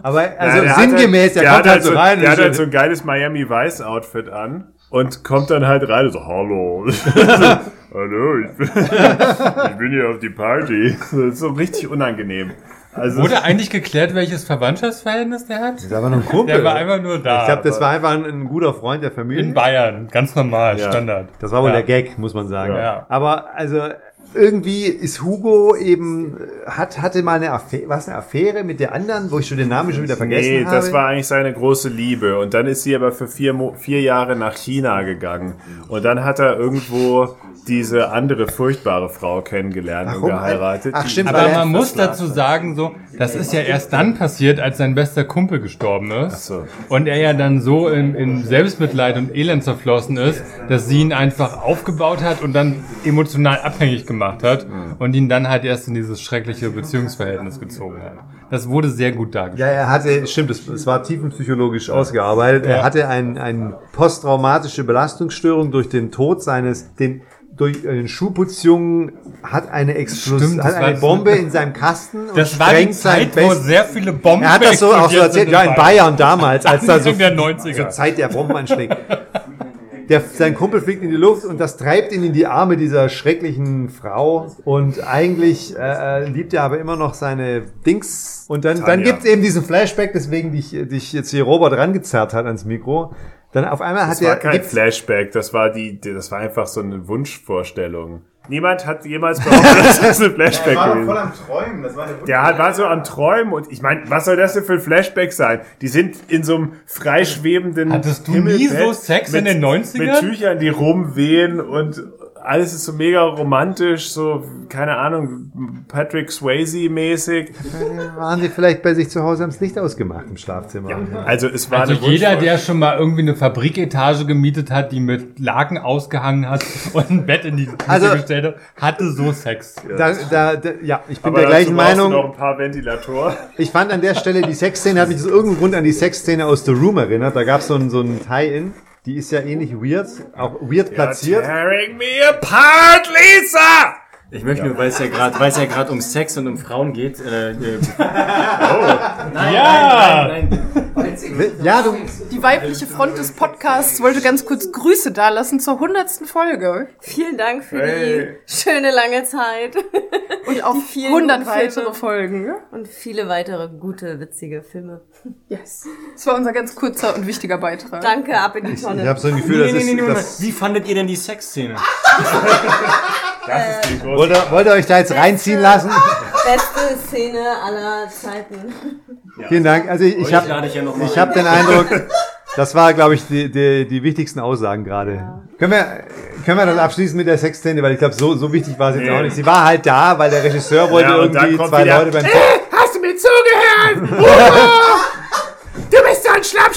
aber also Ja, sinngemäß, der, der kommt hat halt so rein. Der hat halt so so- ein geiles Miami Vice Outfit an und kommt dann halt rein und so, hallo. hallo, ich bin, ich bin hier auf die Party. Das ist so richtig unangenehm. Also, Wurde eigentlich geklärt, welches Verwandtschaftsverhältnis der hat? das war nur ein Kumpel. Der war einfach nur da. ich glaube, das war einfach ein, ein guter Freund der Familie. in Bayern, ganz normal, Ja. Standard. Das war wohl Ja. der Gag, muss man sagen. Ja. Aber also irgendwie ist Hugo eben hat hatte mal eine Affäre, was eine Affäre mit der anderen, wo ich schon den Namen schon wieder vergessen nee, habe. das war eigentlich seine große Liebe. Und dann ist sie aber für vier, Mo vier Jahre nach China gegangen. Und dann hat er irgendwo diese andere furchtbare Frau kennengelernt und Warum? geheiratet. Ach, stimmt, Aber er- man muss dazu sagen, so, das ist ja erst dann passiert, als sein bester Kumpel gestorben ist. so. Und er ja dann so in, in Selbstmitleid und Elend zerflossen ist, dass sie ihn einfach aufgebaut hat und dann emotional abhängig gemacht hat und ihn dann halt erst in dieses schreckliche Beziehungsverhältnis gezogen hat. Das wurde sehr gut dargestellt. Ja, er hatte, stimmt, es, es war tiefenpsychologisch ausgearbeitet. Er hatte ein, ein posttraumatische Belastungsstörung durch den Tod seines, den, durch den Schuhputzjungen hat eine Explosion, Stimmt, hat war eine so- Bombe in seinem Kasten und Das war die sprengt sein Zeit, wo Best- sehr viele Bomben Er hat das so auch so erzählt, ja, in Bayern damals, als da so Anfang der 90er. zur Zeit der Bombenanschläge. Der, sein Kumpel fliegt in die Luft und das treibt ihn in die Arme dieser schrecklichen Frau. Und eigentlich äh, äh, liebt er aber immer noch seine Dings. Und dann, dann Tanja. gibt es eben diesen Flashback, deswegen dich, dich jetzt hier Robert rangezerrt hat ans Mikro. Dann auf einmal hat Das war er. kein gibt's- Flashback, das war die- das war einfach so eine Wunschvorstellung. Niemand hat jemals behauptet, dass das ein Flashback war doch gewesen voll ist. am Träumen. Das war Der hat, war so am Träumen und ich meine, was soll das denn für ein Flashback sein? Die sind in so einem freischwebenden Hattest du nie so Sex in den 90ern? Mit Tüchern, die rumwehen und alles ist so mega romantisch, so, keine Ahnung, Patrick Swayze-mäßig. Waren die vielleicht bei sich zu Hause haben das Licht ausgemacht im Schlafzimmer. Also es war Also eine jeder, der schon mal irgendwie eine Fabriketage gemietet hat, die mit Laken ausgehangen hat und ein Bett in die Küche Also- gestellt hat, hatte so Sex. Da, da, da, ja, ich bin Aber der gleichen Meinung. noch ein paar Ventilatoren. Ich fand an der Stelle die Sexszene, hat mich aus irgendeinem Grund an die Sexszene aus The Room erinnert. Da gab es so ein, so ein Tie-In. Die ist ja ähnlich weird, auch weird platziert. Tearing me apart, Lisa! Ich möchte nur, weil es ja gerade, weil es ja gerade um Sex und um Frauen geht. Äh, äh, nein, Ja! nein, nein, nein. Ja, du, Die weibliche Front des Podcasts wollte ganz kurz Grüße dalassen zur hundertsten Folge. Vielen Dank für Hey. die schöne lange Zeit. Und vielen 100 guten weitere. Folgen. Und viele weitere gute, witzige Filme. Yes. Das war unser ganz kurzer und wichtiger Beitrag. Danke, ab in die ich Tonne. habe so ein Gefühl, Nee, das nee, ist. nee, nee, Wie fandet ihr denn die Sexszene? Das ist die große wollt, ihr, wollt ihr euch da jetzt reinziehen lassen? Beste Szene aller Zeiten. Vielen Dank. Also ich, ich habe ja ich hab den Eindruck, das war, glaube ich, die, die, die wichtigsten Aussagen gerade. Können wir, können wir das abschließen mit der Sexszene? Weil ich glaube, so, so wichtig war jetzt Nee. auch nicht. Sie war halt da, weil der Regisseur wollte Ja, irgendwie zwei wieder- Leute beim Hast du mir zugehört?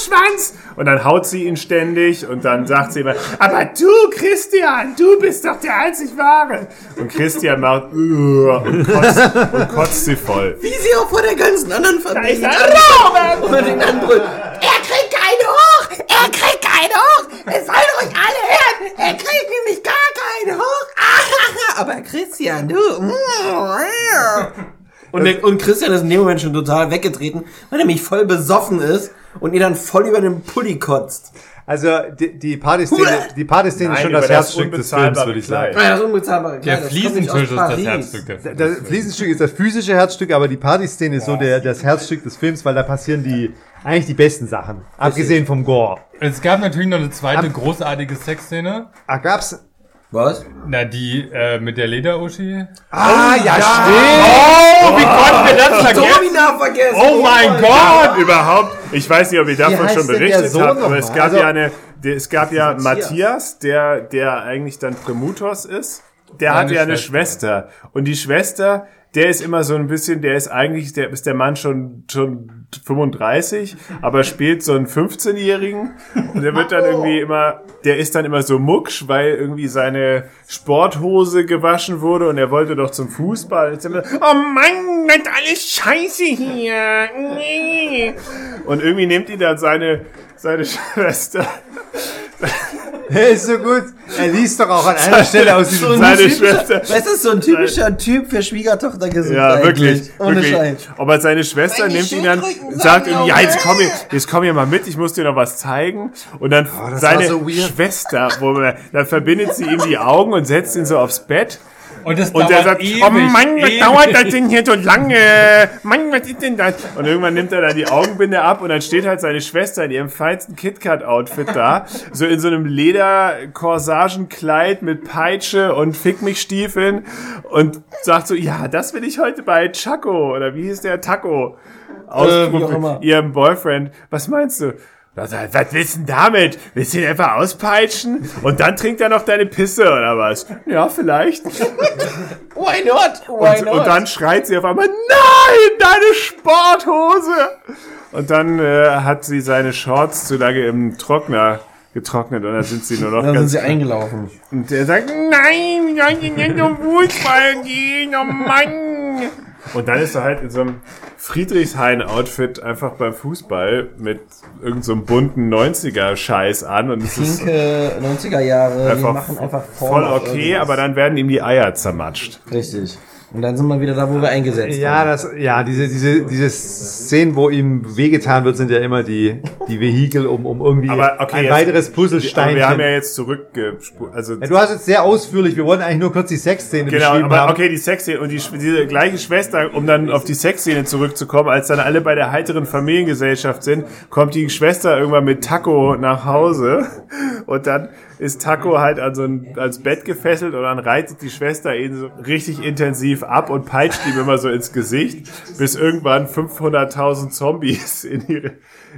Schlappschwanz! Und dann haut sie ihn ständig und dann sagt sie immer, aber du, Christian, du bist doch der einzig Wahre. Und Christian macht und kotzt, und kotzt sie voll. Wie sie auch vor der ganzen anderen Familie ist Robert! und den anbrüllt. Er kriegt keine hoch! Er kriegt keine hoch! Es sollen ruhig alle hören! Er kriegt nämlich gar keine hoch! Aber Christian, du. Ja. Und, der, und Christian ist in dem Moment schon total weggetreten, weil er mich voll besoffen ist und ihr dann voll über den Pulli kotzt. Also die, die Partyszene, die Partyszene ist schon das das Herzstück des Films, würde ich sagen. Ah, das unbezahlbare Der Kleid, Fliesentisch aus ist das. Herzstück der Films. Das Fliesenstück ist das physische Herzstück, aber die Partyszene ist so der, das Herzstück des Films, weil da passieren die eigentlich die besten Sachen. Abgesehen vom Gore. Es gab natürlich noch eine zweite großartige Sexszene. Ah, gab's? Was? Na, die äh, mit der Lederuschi. Ah, ja, stimmt! Oh, wir das vergessen? Domina vergessen! Oh mein Gott! Überhaupt, ich weiß nicht, ob ihr davon schon berichtet habt, aber nochmal? es gab Also- ja eine, es gab ja Matthias, der, der eigentlich dann Prämutos ist. der Seine hat ja eine Schwester. Schwester. Und die Schwester, der ist immer so ein bisschen, der ist eigentlich, der ist der Mann schon, schon 35, aber spielt so einen 15-Jährigen. Und der wird dann irgendwie immer, der ist dann immer so mucksch, weil irgendwie seine Sporthose gewaschen wurde und er wollte doch zum Fußball. Jetzt immer, oh Mann, das ist alles scheiße hier. Nee. Und irgendwie nimmt ihn dann seine, seine Schwester, Der ist so gut. Er liest doch auch an einer Stelle aus diesem ein seine typischer- Schwester. Das ist so ein typischer Typ für Schwiegertochter gesucht. Ja, wirklich. Ohne wirklich. Scheiß. Aber seine Schwester Meine nimmt ihn dann, sagt irgendwie, ja, jetzt komm hier, jetzt komm hier mal mit, ich muss dir noch was zeigen. Und dann das seine so. Schwester, wo man, dann verbindet sie ihm die Augen und setzt ihn so aufs Bett. Und das Und der sagt, ewig, oh Mann, was ewig. dauert das denn hier so lange? Mann, was ist denn das? Und irgendwann nimmt er dann die Augenbinde ab und dann steht halt seine Schwester in ihrem feinsten KitKat-Outfit da, so in so einem Leder-Corsagenkleid mit Peitsche und Fick mich Stiefeln und sagt so, ja, das will ich heute bei Chaco oder wie hieß der Taco? Ausprobieren. immer. ihrem Boyfriend. Was meinst du? Was, was willst du denn damit? Willst du ihn einfach auspeitschen? Und dann trinkt er noch deine Pisse oder was? Ja, vielleicht. Why not? Why Und, not? und dann schreit sie auf einmal, nein, deine Sporthose! Und dann äh, hat sie seine Shorts zu lange im Trockner getrocknet und dann sind sie nur noch dann sind ganz... sie eingelaufen. und der sagt, nein, wir sollen nicht zum Fußball gehen, oh Mann! Und dann ist er halt in so einem Friedrichshain-Outfit einfach beim Fußball mit irgendeinem so einem bunten 90er-Scheiß an und es ist Pinke 90er Jahre, die machen einfach voll auf okay, aber dann werden ihm die Eier zermatscht. Richtig. Und dann sind wir wieder da, wo wir eingesetzt Ja, haben. das, ja, diese, diese, diese Szenen, wo ihm wehgetan wird, sind ja immer die, die Vehikel, um, um irgendwie Aber okay, ein jetzt- weiteres Aber Puzzlesteinchen. wir haben ja jetzt zurückgespult. Also ja, du hast jetzt sehr ausführlich, wir wollten eigentlich nur kurz die Sexszene Genau, beschrieben aber haben. okay, die Sexszene und die, diese gleiche Schwester, um dann auf die Sexszene zurückzukommen, als dann alle bei der heiteren Familiengesellschaft sind, kommt die Schwester irgendwann mit Taco nach Hause und dann ist Taco halt an so ein, ans Bett gefesselt und dann reitet die Schwester ihn so richtig intensiv ab und peitscht ihm immer so ins Gesicht, bis irgendwann 500.000 Zombies in ihre,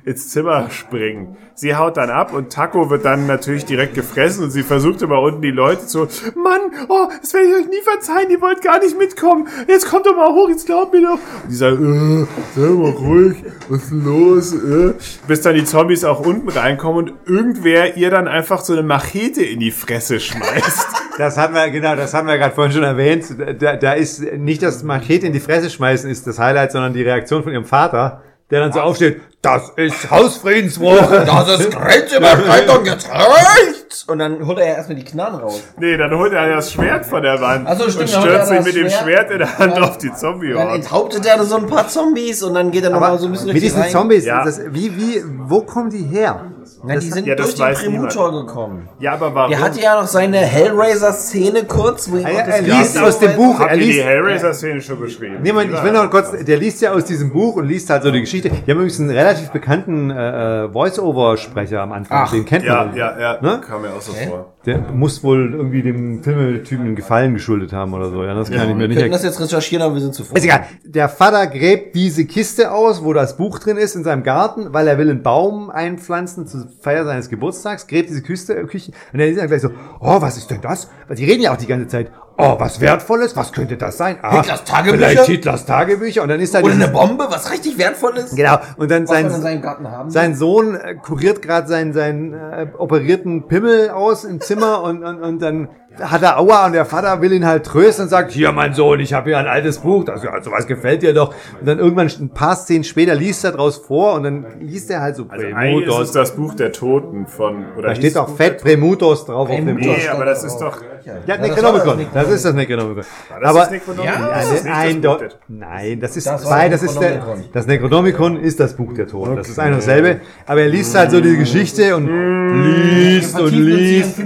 ins Zimmer springen. Sie haut dann ab und Taco wird dann natürlich direkt gefressen und sie versucht immer unten die Leute zu, Mann, oh, das werde ich euch nie verzeihen, ihr wollt gar nicht mitkommen. Jetzt kommt doch mal hoch, jetzt glaubt mir doch. Und die sagen, äh, sei mal ruhig, was ist los? Äh? Bis dann die Zombies auch unten reinkommen und irgendwer ihr dann einfach so eine Machete in die Fresse schmeißt. Das haben wir, genau, das haben wir gerade vorhin schon erwähnt. Da, da ist nicht das Machete in die Fresse schmeißen ist das Highlight, sondern die Reaktion von ihrem Vater, der dann so aufsteht, das ist Hausfriedensbruch. Das ist Grenzüberschreitung, jetzt reicht's! Und dann holt er ja erstmal die Knarren raus. nee, dann holt er das Schwert von der Wand Ach so, stimmt, und stürzt sich mit dem Schwert. Schwert in der Hand auf die zombie Dann enthauptet er so ein paar Zombies und dann geht er nochmal so ein bisschen Wie durch die diesen Reihen. Zombies, Ja. das, wie, wie, wo kommen die her? Na, die sind ja, das durch den weiß Prämutor gekommen. Ja, aber warum? Er hatte ja noch seine Hellraiser-Szene kurz, wo ihm Er, er liest aus dem Buch, Habt er ihr die liest, Hellraiser-Szene schon beschrieben? Nee, Moment, ich will noch kurz, der liest ja aus diesem Buch und liest halt so die Geschichte. Die haben übrigens einen relativ bekannten äh, äh, Voice-Over-Sprecher am Anfang, Ach. den kennt Ja, man. ja, ja, Ne? kam mir auch so vor. Der muss wohl irgendwie dem Filmetypen einen Gefallen geschuldet haben oder so. Ja, das kann ich mir Wir nicht könnten erklären. das jetzt recherchieren, aber wir sind zu voll. Ist egal. Der Vater gräbt diese Kiste aus, wo das Buch drin ist, in seinem Garten, weil er will einen Baum einpflanzen zur Feier seines Geburtstags, gräbt diese Küste, Küche, und dann ist er gleich so, oh, was ist denn das? Weil die reden ja auch die ganze Zeit, oh, was Wertvolles, was könnte das sein? Ah, Hitlers Tagebücher? Vielleicht Hitlers Tagebücher, und dann ist da Oder eine Bombe, was richtig wertvoll ist. Genau, und dann sein, seinem Garten haben. sein Sohn äh, kuriert gerade seinen, seinen äh, operierten Pimmel aus im Zimmer und, und, und dann hat er Aua und der Vater will ihn halt trösten und sagt, hier mein Sohn, ich habe hier ein altes Buch, das ja, sowas gefällt dir doch. Und dann irgendwann ein paar Szenen später liest er draus vor und dann liest er halt so Also eigentlich ist das Buch der Toten von... Oder Da steht Buch fett Premutos drauf auf dem. Nee, aber das ist doch... Ja, das Necronomicon. Das ist das Necronomicon. Das Aber. Ja, das ist nicht das ein, nein, das ist zwei, das ist der, das Necronomicon ist das Buch der Toten. Das ist ein und dasselbe. Aber er liest halt so die Geschichte und liest und liest.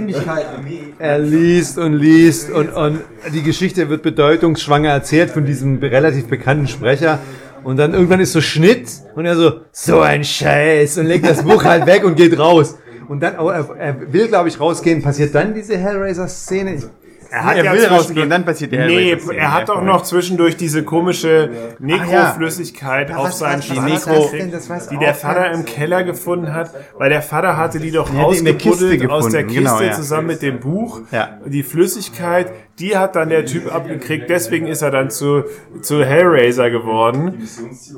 Er liest und liest und, und die Geschichte wird bedeutungsschwanger erzählt von diesem relativ bekannten Sprecher. Und dann irgendwann ist so Schnitt und er so, so ein Scheiß und legt das Buch halt weg und geht raus. Und dann, aber er, er will, glaube ich, rausgehen. Passiert dann diese Hellraiser-Szene? Er hat er ja will rausgehen, dann passiert die Nee, Hellraiser-Szene. er hat doch noch zwischendurch diese komische Nekroflüssigkeit auf das denn? Das weiß die der. Vater im Keller gefunden hat, weil der Vater hatte die doch der rausgebuddelt aus der gefunden, Kiste genau, ja. zusammen mit dem Buch. Ja. Die Flüssigkeit, die hat dann der Typ abgekriegt, deswegen ist er dann zu, zu Hellraiser geworden,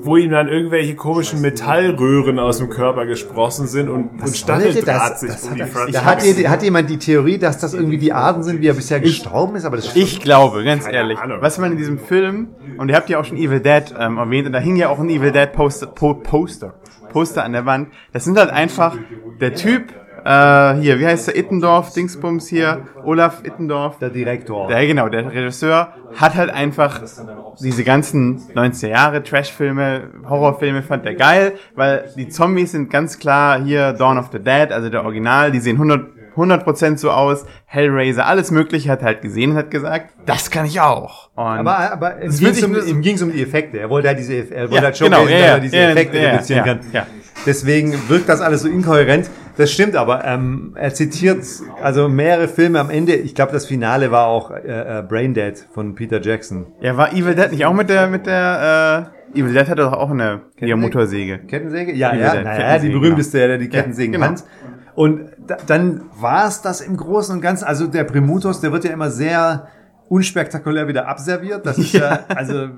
wo ihm dann irgendwelche komischen Metallröhren aus dem Körper gesprossen sind und, und Stacheldraht Das- sich das um hat die er- Front. Da hat, hat jemand die Theorie, dass das irgendwie die Arten sind, wie er bisher gestorben ist, aber das stimmt. Ich glaube, ganz ehrlich, was man in diesem Film, und ihr habt ja auch schon Evil Dead ähm, erwähnt, und da hing ja auch ein Evil Dead Poster, po Poster, Poster an der Wand. Das sind halt einfach der Typ, äh, hier, wie heißt der, Ittendorf, Dingsbums hier, Olaf Ittendorf. der Direktor. Der, genau, der Regisseur hat halt einfach diese ganzen 90er Jahre Trash-Filme, Horrorfilme fand er geil, weil die Zombies sind ganz klar hier Dawn of the Dead, also der Original, die sehen 100 100% so aus, Hellraiser, alles mögliche hat halt gesehen und hat gesagt, das kann ich auch. Und aber aber um, ihm ging es um die Effekte. Er wollte halt diese, er wollte Ja, halt schon genau, ja, ja, er diese Effekte reduzieren ja, kann. Ja. Deswegen wirkt das alles so inkohärent. Das stimmt aber. Ähm, er zitiert also mehrere Filme am Ende. Ich glaube, das Finale war auch äh, äh, Brain Dead von Peter Jackson. ja, war Evil Dead nicht auch mit der, mit der, äh, Evil Dead hatte doch auch eine hier Motorsäge. Kettensäge? Ja, Evil ja, Dead, naja, die Kettensäge, berühmteste, der die Kettensägen genau. kann. Und da, dann war es das im Großen und Ganzen. Also der Primutus, der wird ja immer sehr unspektakulär wieder abserviert. Das ist ja, also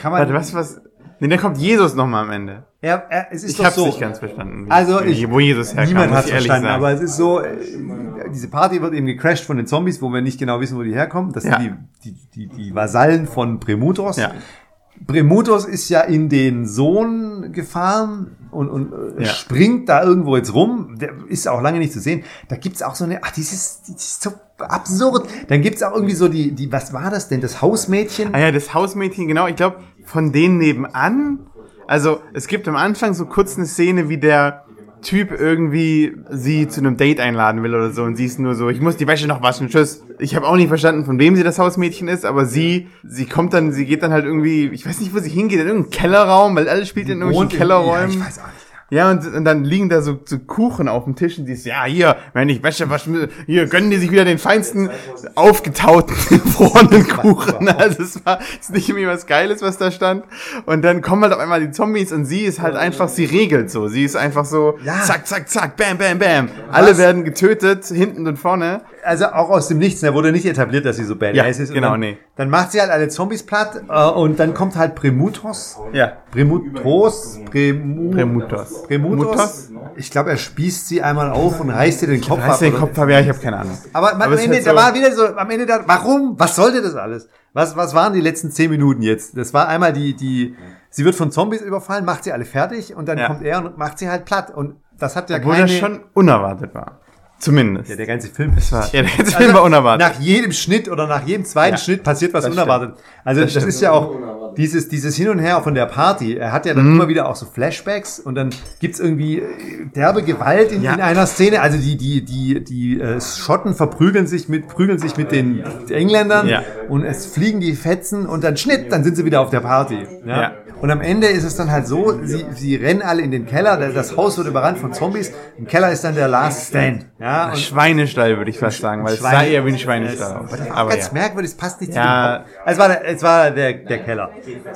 kann man. Warte, was, was? Nee, dann kommt Jesus nochmal am Ende. Er, er, es ist Ich doch hab's so. nicht ganz verstanden. wie- Also ich, wo Jesus herkam, niemand hat verstanden, sagen. aber es ist so, äh, diese Party wird eben gecrashed von den Zombies, wo wir nicht genau wissen, wo die herkommen. Das Ja. sind die, die, die, die Vasallen von Premutos. Ja. Premutos ist ja in den Sohn gefahren und, und äh, Ja. springt da irgendwo jetzt rum. Der ist auch lange nicht zu sehen. Da gibt's auch so eine, ach, dieses, ist so absurd. Dann gibt's auch irgendwie so die, die, was war das denn? Das Hausmädchen? Ah ja, das Hausmädchen, genau. Ich glaube, von denen nebenan. Also, es gibt am Anfang so kurz eine Szene, wie der Typ irgendwie sie zu einem Date einladen will oder so und sie ist nur so, ich muss die Wäsche noch waschen, tschüss. Ich habe auch nicht verstanden, von wem sie das Hausmädchen ist, aber sie, sie kommt dann, sie geht dann halt irgendwie, ich weiß nicht, wo sie hingeht, in irgendeinen Kellerraum, weil alles spielt in irgendwelchen Kellerräumen. Ja, ich weiß auch nicht. Ja, und, und dann liegen da so, so Kuchen auf dem Tisch und die ist, ja, hier, wenn ich Wäsche waschen, hier gönnen die sich wieder den feinsten aufgetauten, gefrorenen Kuchen. Also es war ist nicht irgendwie was Geiles, was da stand. Und dann kommen halt auf einmal die Zombies und sie ist halt einfach, sie regelt so. Sie ist einfach so, Ja. zack, zack, zack, bam, bam, bam. Alle werden getötet, hinten und vorne. also auch aus dem Nichts, da wurde nicht etabliert, dass sie so badass Ja, ist. Genau, dann, nee. Dann macht sie halt alle Zombies platt äh, und dann kommt halt Premutos. Ja. Premutos? Premu Mutos? Ich glaube, er spießt sie einmal auf und reißt ihr den Kopf Heißt den oder- Kopf ab, ja, ich habe keine Ahnung. Aber, am Ende, halt da so- war wieder so, am Ende da, warum? Was sollte das alles? Was, was waren die letzten zehn Minuten jetzt? Das war einmal die, die, sie wird von Zombies überfallen, macht sie alle fertig und dann Ja. kommt er und macht sie halt platt. Und das hat ja Obwohl keine... das schon unerwartet war. Zumindest. ja, der ganze Film ist war, ja, der ganze Film war unerwartet. Nach jedem Schnitt oder nach jedem zweiten Ja, Schnitt passiert was das unerwartet. Also das, stimmt. ist ja auch dieses, dieses Hin und Her von der Party. Er hat ja Mhm. dann immer wieder auch so Flashbacks und dann gibt's irgendwie äh, derbe Gewalt in, Ja. in einer Szene. Also die, die, die, die äh, Schotten verprügeln sich mit, prügeln sich mit den Engländern Ja. und es fliegen die Fetzen und dann Schnitt, dann sind sie wieder auf der Party. Ja. Ja. Und am Ende ist es dann halt so, sie, sie rennen alle in den Keller, das Haus wird überrannt von Zombies. Im Keller ist dann der Last Stand. Ja, und Schweinestall, würde ich fast sagen, weil es sah eher wie ein Schweinestall aus. aber Aber ganz merkwürdig, es passt nicht zu dem Haupt. Es war, es war der, der Keller.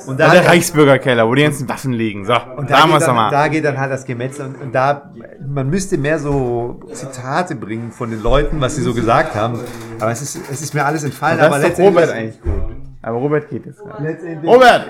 Und da, der Reichsbürgerkeller, wo die ganzen Waffen liegen. So, und da da, haben wir geht es dann, mal. da geht dann halt das Gemetzel. Und, und da, man müsste mehr so Zitate bringen von den Leuten, was sie so gesagt haben. Aber es ist, es ist mir alles entfallen. das aber ist Robert eigentlich gut. Aber Robert geht jetzt. gerade. letztendlich- Robert!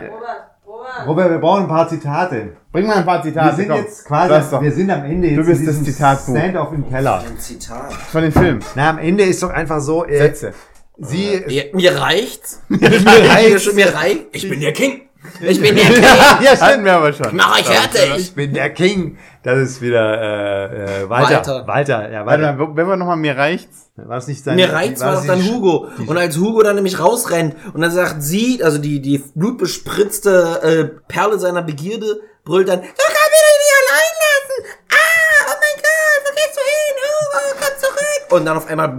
Robert, wir brauchen ein paar Zitate. Bring mal ein paar Wir Zitate. sind komm. jetzt quasi, wir sind am Ende jetzt Du bist in das Zitatbuch. Stand-off im Keller. Zitat. von den Filmen. Na, am Ende ist doch einfach so, äh, Sätze. Sie, Mir, mir reicht's. mir reicht's. mir reicht. Ich bin der King. Ich bin der King. ja, Hatten wir aber schon. Mach euch fertig. Ich bin der King. Das ist wieder äh, äh, Walter. Walter. Walter, ja, Walter. mal, wo- wenn wir nochmal mir reicht's. War das nicht sein? Mir reicht's, war das das dann Hugo. Und als Hugo dann nämlich rausrennt und dann sagt sie, also die, die blutbespritzte äh, Perle seiner Begierde, brüllt dann, du kannst mich nicht allein lassen. Ah, oh mein Gott, wo gehst du hin? Hugo, komm zurück. Und dann auf einmal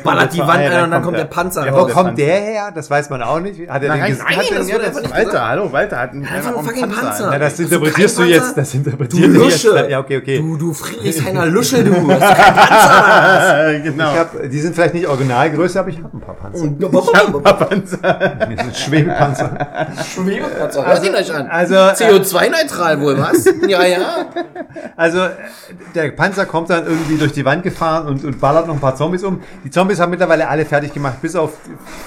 kommt ballert die Wand ah, ein und dann kommt der der- Panzer Ja, wo kommt der her? Das weiß man auch nicht. Hat er Nein, den nein, Nein, hat das wurde jetzt nicht Walter, gesagt. hallo, Walter hat einen, einfach einen Panzer. Panzer. Ja, das du interpretierst du jetzt. Panzer? Das interpretierst du jetzt. Lusche. Ja, okay, okay. Du, du Friedrichshainer Lusche, du. Hast Panzer? genau. Ich hab, die sind vielleicht nicht Originalgröße, aber ich habe ein paar Panzer. Und Das sind Schwebepanzer. Schwebepanzer, hört ihn euch an. Also, äh, CO2-neutral wohl, was? Ja, ja. also äh, der Panzer kommt dann irgendwie durch die Wand gefahren und, und ballert noch ein paar Zombies um. Die Zombies haben mittlerweile alle fertig gemacht, bis auf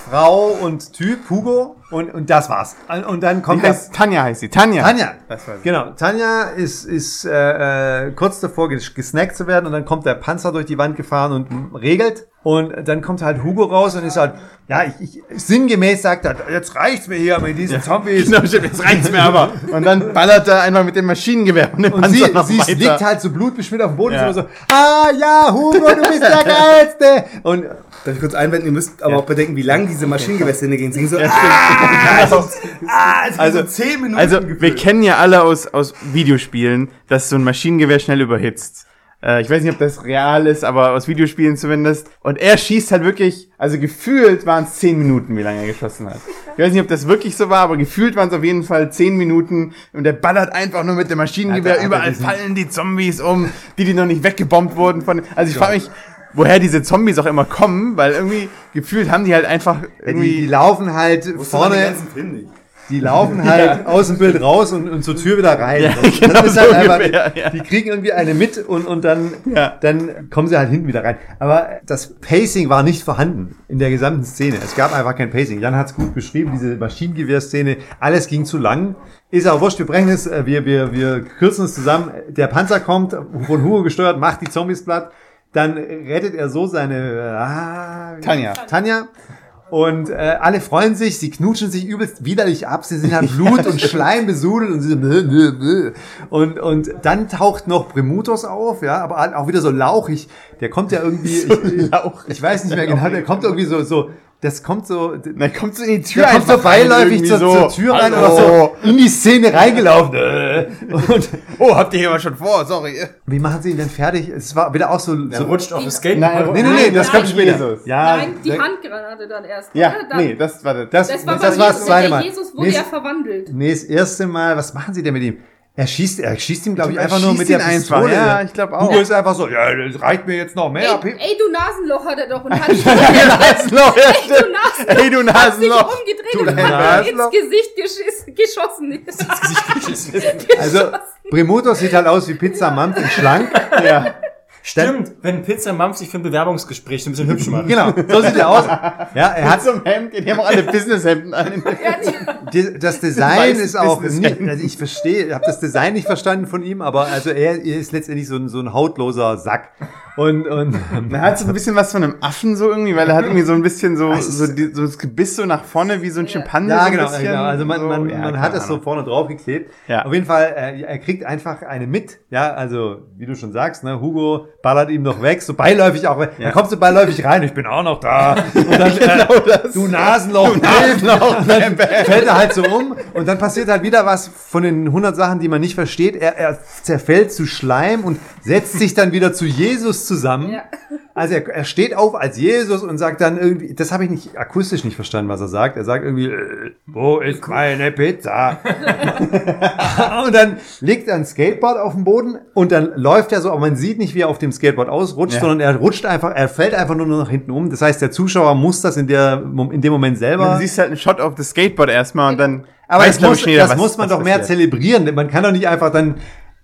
Frau und Typ, Hugo. Und, und das war's. Und dann kommt heißt, Tanja heißt sie. Tanja. Tanja. Das. Genau. Tanja ist, ist äh, kurz davor ges gesnackt zu werden und dann kommt der Panzer durch die Wand gefahren und regelt. Und dann kommt halt Hugo raus und ist halt, ja, ich, ich sinngemäß sagt er, jetzt reicht's mir hier mit diesen Zombies. Genau, jetzt reicht's mir aber. Und dann ballert er einfach mit dem Maschinengewehr und dem Und sie, sie weiter. liegt halt so blutbeschmiert auf dem Boden Ja. und so, ah ja, Hugo, du bist der Geilste. Und Darf ich kurz einwenden? Ihr müsst aber auch bedenken, wie lang diese Maschinengewehrsszene ging. Es ging so, Ja, ah, stimmt. ah, es Also- so zehn Minuten. Also, gefühlt. wir kennen ja alle aus, aus Videospielen, dass so ein Maschinengewehr schnell überhitzt. Äh, ich weiß nicht, ob das real ist, aber aus Videospielen zumindest. Und er schießt halt wirklich, also gefühlt waren es zehn Minuten, wie lange er geschossen hat. Ich weiß nicht, ob das wirklich so war, aber gefühlt waren es auf jeden Fall zehn Minuten. Und er ballert einfach nur mit dem Maschinengewehr. Er Überall fallen die Zombies um, die, die noch nicht weggebombt wurden von. Also ich frage mich, woher diese Zombies auch immer kommen, weil irgendwie gefühlt haben die halt einfach die, irgendwie. die laufen halt vorne, ganzen Film nicht. die laufen halt aus dem Bild raus und, und zur Tür wieder rein. Ja, das genau ist so halt einfach, ungefähr, ja. Die kriegen irgendwie eine mit und, und dann, Ja. dann kommen sie halt hinten wieder rein. Aber das Pacing war nicht vorhanden in der gesamten Szene. Es gab einfach kein Pacing. Jan hat es gut beschrieben, diese Maschinengewehrszene. Alles ging zu lang. Ist auch wurscht, wir brechen es, äh, wir, wir, wir kürzen es zusammen. Der Panzer kommt, von Hugo gesteuert, macht die Zombies platt. Dann rettet er so seine ah, Tanja. Tanja. Und äh, alle freuen sich, sie knutschen sich übelst widerlich ab, sie sind halt Blut und Schleim besudelt und sie bläh, bläh, bläh. und und dann taucht noch Primutos auf, ja, aber auch wieder so lauchig. Der kommt ja irgendwie, ich, lauchig. ich weiß nicht mehr genau, der kommt irgendwie so so, das kommt so, Dann kommt sie in die Tür der kommt so beiläufig irgendwie zur, so. zur Tür rein oder so in die Szene reingelaufen. Und Oh, habt ihr hier mal schon vor, sorry. wie machen sie ihn denn fertig? Es war wieder auch so, so rutscht auf das Skateboard. Nein, nee, nee, nee, das Nein, kommt später. Jesus. Ja, Nein, die der- Handgranate dann erst. Ja? Dann, nee, das war das. das, das war, das beim war Jesus, das zweite Mal. Jesus wurde Nee, ja verwandelt. Nee, das erste Mal, was machen sie denn mit ihm? Er schießt, er schießt ihm, glaube ich, Er einfach nur mit der Pistole. ja, ich glaub auch. Hugo ist einfach so, ja, das reicht mir jetzt noch mehr. Ey, ey, du Nasenloch hat er doch und hat Nasenloch, ja, Ey, du. Nasenloch. Ey, du Hat sich Nasenloch. umgedreht Du und hat Nasenloch. ins Gesicht geschossen. Ins Gesicht Also, Primuto sieht halt aus wie Pizza Mampf und schlank. Ja. Stimmt, wenn Pizza Mampf sich für ein Bewerbungsgespräch so ein bisschen hübsch macht. Genau, so sieht er aus. Ja, er hat, Zum Hemd, die haben auch alle Businesshemden an. Das Design ist auch nicht, also ich verstehe, ich habe das Design nicht verstanden von ihm, aber also er, er ist letztendlich so ein, so ein hautloser Sack. Und, und, Er hat so ein bisschen was von einem Affen so irgendwie, weil er hat irgendwie so ein bisschen so, so, die, so das Gebiss so nach vorne wie so ein Schimpanse. Ja, so ein genau, bisschen. genau. Also man, so, man, ja, man hat es so vorne drauf geklebt. Ja. Auf jeden Fall, äh, er kriegt einfach eine mit. Ja, also wie du schon sagst, ne, Hugo ballert ihm noch weg, so beiläufig auch. Er kommt so beiläufig rein, ich bin auch noch da. Und dann, äh, du Nasenloch, du Nasenloch. Und dann fällt er halt so um und dann passiert halt wieder was von den 100 Sachen, die man nicht versteht. Er, er zerfällt zu Schleim und setzt sich dann wieder zu Jesus zusammen. Ja. Also er, er steht auf als Jesus und sagt dann irgendwie, das habe ich nicht akustisch nicht verstanden, was er sagt. Er sagt irgendwie, äh, wo ist meine Pizza? und dann legt er ein Skateboard auf den Boden und dann läuft er so, aber man sieht nicht, wie er auf dem Skateboard ausrutscht, Ja. sondern er rutscht einfach, er fällt einfach nur noch nach hinten um. Das heißt, der Zuschauer muss das in der in dem Moment selber. Du siehst halt einen Shot auf das Skateboard erstmal und dann. Aber weiß, das, muss, jeder, das was- muss man doch mehr passiert. zelebrieren. Man kann doch nicht einfach dann,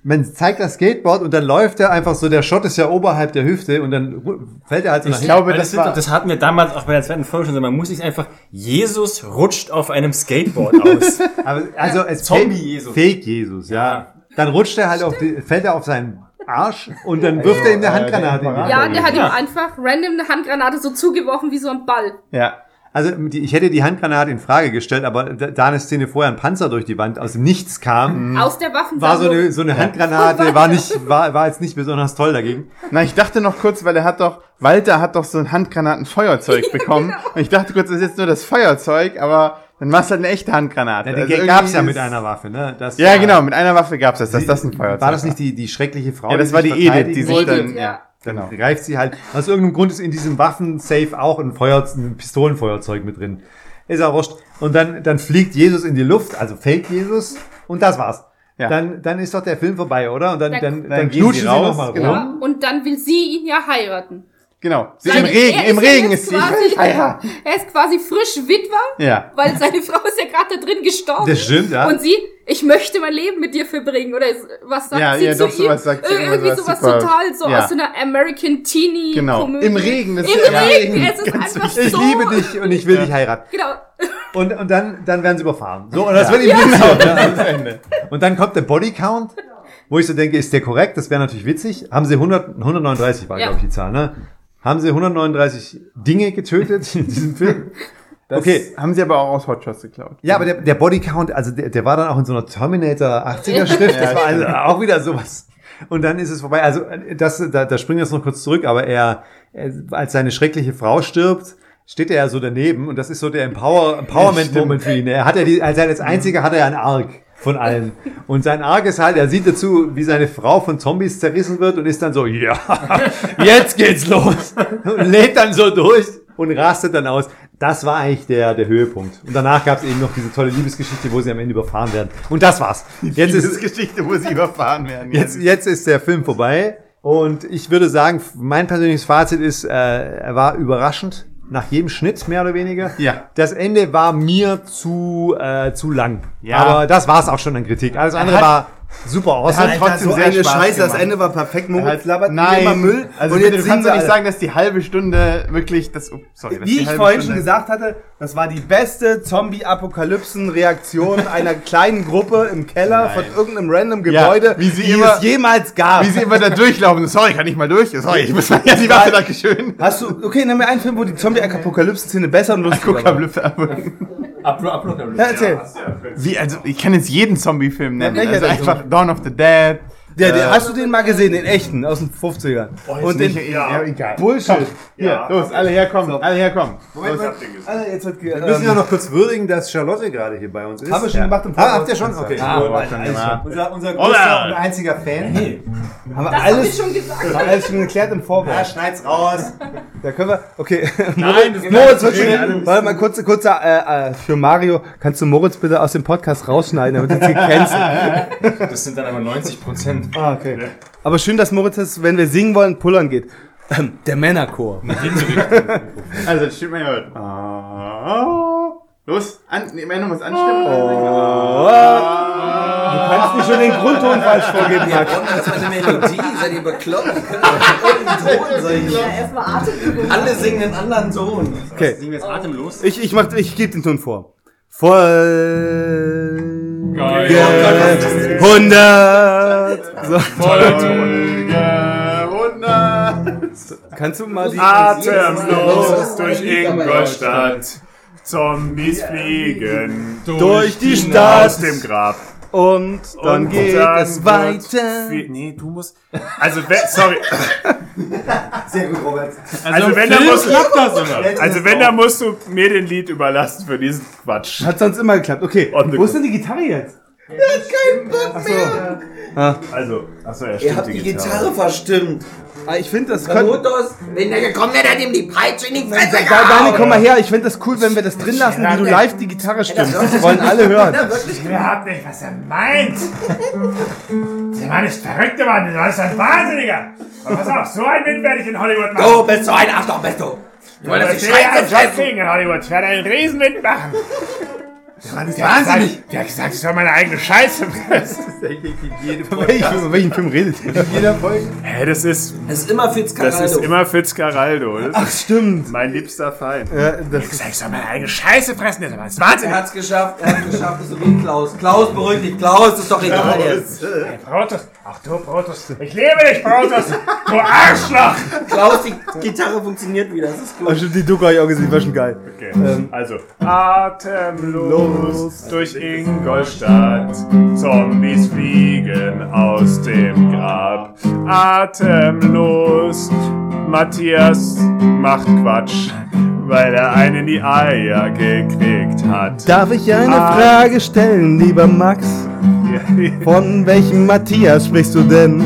man zeigt das Skateboard und dann läuft er einfach so, der Shot ist ja oberhalb der Hüfte und dann fällt er halt so nach Ich glaube, das das, war. das hatten wir damals auch bei der zweiten Folge schon so. Man muss sich einfach, Jesus rutscht auf einem Skateboard aus. Aber, also es Zombie-Jesus. Fake Jesus, ja. Dann rutscht er halt auf die, fällt er auf seinen Arsch und dann wirft er ihm eine Handgranate in die Ja, der hat ihm einfach random eine Handgranate so zugeworfen wie so ein Ball. Ja. Also ich hätte die Handgranate in Frage gestellt, aber da, eine Szene vorher ein Panzer durch die Wand aus dem Nichts kam, Aus der war so eine, so eine Handgranate, war nicht, war, war jetzt nicht besonders toll dagegen. Na, ich dachte noch kurz, weil er hat doch, Walter hat doch so ein Handgranatenfeuerzeug bekommen. Und ich dachte kurz, das ist jetzt nur das Feuerzeug, aber dann war es halt eine echte Handgranate. Ja, den Also gab's ja mit einer Waffe, ne? Das Ja, war- genau, mit einer Waffe gab's das, dass das ein Feuerzeug War das nicht die, die schrecliche Frau? Ja, das die war die Edith, die sich dann, ja. Dann Genau. greift sie halt. Aus irgendeinem Grund ist in diesem Waffensafe auch ein, Feuer, ein Pistolenfeuerzeug mit drin. Ist auch wurscht. Und dann, dann fliegt Jesus in die Luft, also Fake Jesus, und das war's. Ja. Dann, dann ist doch der Film vorbei, oder? Und dann, Dann- dann, dann, Dann gehen knutschen sie sie raus, nochmal genau. rum. Ja, und dann will sie ihn ja heiraten. Genau. Sie, Im Regen, im ist ja Regen ist sie. quasi- Ja, Er ist quasi frisch Witwer, ja. weil seine Frau ist ja gerade da drin gestorben. Das stimmt, ja. Und sie, ich möchte mein Leben mit dir verbringen. Oder was sagt Ja, sie ja, zu doch, ihm? sowas sagt sie Irgendwie sowas sowas total so ja. aus so einer American Teenie Genau. Komödie. Im Regen, das Im ist- ja, Regen. Regen, Es ist ganz einfach Ich so. liebe dich und ich will dich heiraten. Genau. Und, und dann, dann werden sie überfahren. So, und das wird ihm genau. Und dann kommt der Bodycount, wo ich so denke, ist der korrekt? Das wäre natürlich witzig. Haben sie 100, 139 war, Ja. glaube ich, die Zahl, ne? Haben sie 139 Dinge getötet in diesem Film? Das Okay. Haben sie aber auch aus Hot Shots geklaut. Ja, aber der, der Bodycount, also der, der war dann auch in so einer Terminator 80er Schrift. Das war also auch wieder sowas. Und dann ist es vorbei. Also das, da, da springen wir jetzt noch kurz zurück, aber er, er, als seine schreckliche Frau stirbt, steht er ja so daneben und das ist so der Empower, Empowerment-Moment für ihn. Er hat ja die, als, als einziger hat er ja einen Arc von allen. Und sein Arc ist halt, er sieht dazu, wie seine Frau von Zombies zerrissen wird und ist dann so, ja, jetzt geht's los. Und lädt dann so durch und rastet dann aus. Das war eigentlich der, der Höhepunkt. Und danach gab es eben noch diese tolle Liebesgeschichte, wo sie am Ende überfahren werden. Und das war's. Jetzt Das ist, ist Geschichte, wo sie überfahren werden. Jetzt, jetzt ist der Film vorbei und ich würde sagen, mein persönliches Fazit ist, äh, er war überraschend nach jedem Schnitt mehr oder weniger. Ja. Das Ende war mir zu äh, zu lang. Ja. Aber das war's auch schon an Kritik. Alles andere hat- war super awesome. hat trotzdem so sehr eine Spaß Scheiße, das gemacht. Ende war perfekt. Moritz labert nein, immer Müll. Also und bitte, jetzt du kannst doch nicht sagen, dass die halbe Stunde wirklich das. Oh, sorry, Wie ich vorhin Stunde, schon gesagt hatte, das war die beste Zombie-Apokalypsen-Reaktion einer kleinen Gruppe im Keller von irgendeinem random Ja, Gebäude, wie sie die immer- es jemals gab. Wie sie immer da durchlaufen. Sorry, kann ich mal durch? Sorry, ich muss mal ja die Waffe, danke schön. Hast du, okay, nimm mir einen Film, wo die Zombie-Apokalypsen-Szene besser und lustiger war. Ja, erzähl. Wie, also, ich kann jetzt jeden Zombie-Film nennen. welcher Also einfach Dawn of the Dead. Der, der, Äh, hast du den mal gesehen, den echten, aus den 50ern? und den nicht, ja, egal. Bullshit. Hier, los, alle herkommen, alle herkommen. Moment, Moment. Alter, jetzt wird, Wir müssen ähm, ja noch kurz würdigen, dass Charlotte gerade hier bei uns ist. Haben wir schon gemacht im Ah, Voraus? habt ihr schon? Okay. Ah. Mann, alles schon. Unser, unser größter und einziger Fan. Haben wir Das hab alles, ich schon gesagt. haben wir alles schon geklärt im Vorwort. Ja, schneid's raus. Da können wir, okay. Nein, das Moritz, wird schon, warte mal, kurze, kurze, äh, äh, für Mario, kannst du Moritz bitte aus dem Podcast rausschneiden, damit uns gecancelt. Das sind dann aber 90 Prozent. Ah, okay. Aber schön, dass Moritz das, wenn wir singen wollen, pullern geht. Ähm, Der Männerchor. Also, das stimmt mal hört. Ah, Los, an, nee, Männer muss anstimmen. Du kannst nicht schon den Grundton falsch vorgeben, Max. Das war eine Melodie, seid ihr bekloppt? Ihr könnt doch Ton singen. Ja, erstmal Atemübung. Alle singen einen anderen Ton. Okay. Singen wir jetzt atemlos? Ich, ich mach, ich gebe den Ton vor. Folge Geil. 100. So, Folge 100. kannst du mal die, Atemlos durch Ingolstadt. Zombies fliegen durch die aus Stadt dem Grab. Und dann Und geht dann es weiter. viel- Nee, du musst. Also, wenn, sorry. Sehr gut, Robert. Also, wenn, dann Film musst du, klappt das immer. also, wenn, dann musst du mir den Lied überlassen für diesen Quatsch. Hat sonst immer geklappt. Okay, wo ist denn die Gitarre jetzt? Also, achso, er Ihr stimmt habt die Gitarre verstimmt. Ah, Ich finde das könnte. Brutus, wenn der gekommen wäre, der hat ihm die Peitsche in die Fresse Da, Dani, komm mal her. Ich finde das cool, wenn wir das drin lassen, wie du live die Gitarre stimmst. Das wollen alle hören. überhaupt nicht, was er meint. Der Mann ist verrückt geworden, der ist ein Wahnsinniger. Aber pass auf, so ein Wind werde ich in Hollywood machen. Du bist so ein Arschloch, bist du. Du wolltest Das die ich Scheiße einen fressen. kriegen in Hollywood. Ich werde einen Riesenwind machen. Der Mann ist wahnsinnig. Der hat gesagt, ich soll meine eigene Scheiße fressen. Über welchen, Film redet ihr? Jeder Folge. Hä, das ist, Das ist immer das Fitzcarraldo. ist immer Fitzcarraldo. Das Ach, stimmt. mein liebster Feind. Ja, das Ich sag, ich soll meine eigene Scheiße fressen. Der ist Er wahnsinnig. hat's geschafft, er hat's geschafft, das ist so wie Klaus. Klaus, beruhig dich, Klaus, ist doch egal jetzt. Hey, Brutus. Ach du, Brutus. Ich liebe dich, Brutus. Du Arschloch. Klaus, die Gitarre funktioniert wieder, das ist gut. stimmt, die Doku habe ich auch gesehen, war schon geil. Okay. Also, atemlos durch Ingolstadt, Zombies fliegen aus dem Grab. Atemlos, Matthias macht Quatsch, weil er einen in die Eier gekriegt hat. Darf ich eine Ah. Frage stellen, lieber Max? Von welchem Matthias sprichst du denn?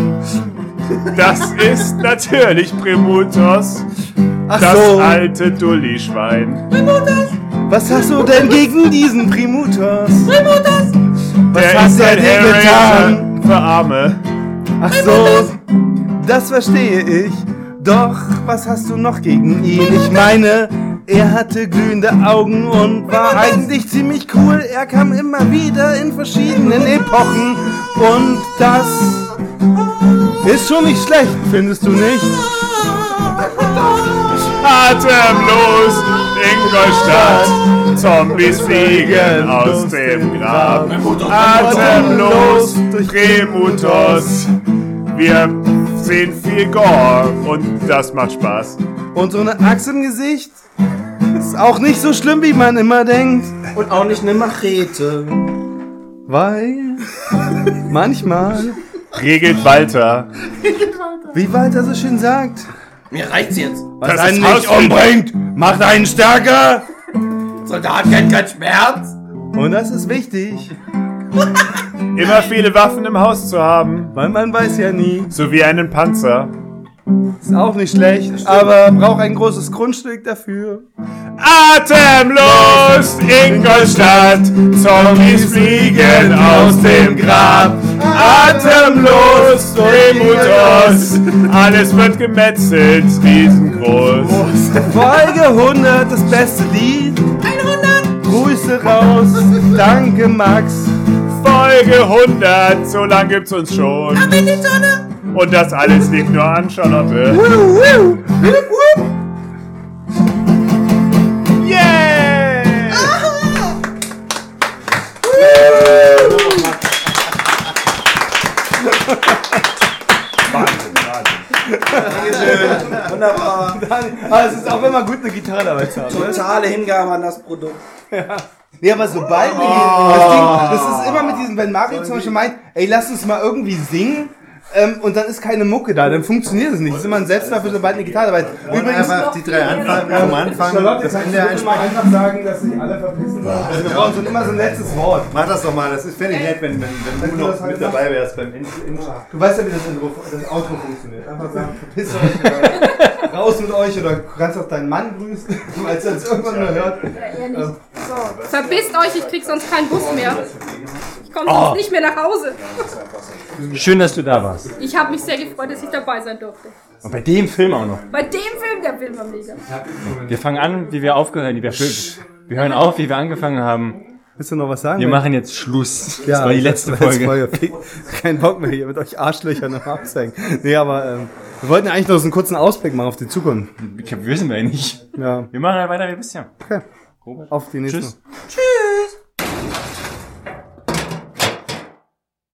Das ist natürlich Primutos, Ach das so. alte Dulli-Schwein. Was hast du denn gegen diesen Primutos? Was Der er ein dir getan? Für Arme. Ach so, das verstehe ich. Doch, was hast du noch gegen ihn? Ich meine, er hatte glühende Augen und war eigentlich ziemlich cool. Er kam immer wieder in verschiedenen Epochen. Und das ist schon nicht schlecht, findest du nicht? Atemlos Ingolstadt. Zombies fliegen aus dem Grab. Atemlos durch Remutos. Wir sehen viel Gore und das macht Spaß. Und so eine Axt im Gesicht ist auch nicht so schlimm, wie man immer denkt. Und auch nicht eine Machete. Weil manchmal, Regelt Walter. wie Walter so schön sagt, Mir reicht's jetzt. was Das einen nicht umbringt, macht einen stärker. Soldat kennt keinen Schmerz. Und das ist wichtig, Immer viele Waffen im Haus zu haben. weil man weiß ja nie. So wie einen Panzer. Ist auch nicht schlecht, aber braucht ein großes Grundstück dafür. Atemlos Ingolstadt, Zombies fliegen aus dem Grab. Atemlos Remutos, alles wird gemetzelt, riesengroß. Folge 100, das beste Lied. 100. Grüße raus, danke Max. Folge 100, so lang gibt's uns schon. Und das alles liegt nur an Charlotte. Yeah! Wunderbar. Aber es ist auch, man gut eine Gitarre dabei hat. ne? Totale Hingabe an das Produkt. Nee, aber sobald wir die, das Ding, das ist immer mit diesem, wenn Mario zum Beispiel meint, ey, lass uns mal irgendwie singen, ähm, und dann ist keine Mucke da, dann funktioniert es nicht. Das ist immer ein Selbstläufer, sobald eine Gitarre dabei ist. Übrigens, einfach die drei Anfangen vom Anfang, Charlotte, das Ende einsprechen. einfach sagen, dass sich alle verpissen sollen? Also wir brauchen so immer so ein letztes Wort. Mach das doch mal, das ist fände ich nett, wenn, wenn, wenn du noch mit dabei wärst beim Intro. Du weißt ja, wie das, Intro, das Outro funktioniert. Einfach sagen, verpisst euch oder raus mit euch oder du kannst auch deinen Mann grüßen, als er es irgendwann mal hört. Ja, nicht. So, verpisst euch, ich krieg sonst keinen Bus mehr. Ich komme sonst nicht mehr nach Hause. Schön, dass du da warst. Ich habe mich sehr gefreut, dass ich dabei sein durfte. Und bei dem Film auch noch. Bei dem Film, der Film war mega. Wir fangen an, wie wir aufgehört haben. Wir, wir hören auf, wie wir angefangen haben. Willst du noch was sagen? Wir machen jetzt Schluss. Das Ja, war die letzte das jetzt Folge. Folge. Kein Bock mehr hier mit euch Arschlöchern noch abzuhängen. Nee, aber ähm, wir wollten ja eigentlich noch so einen kurzen Ausblick machen auf die Zukunft. Ich glaub, wissen wir ja nicht. Ja, Wir machen halt weiter wie bisher. okay. Auf die nächste. Tschüss.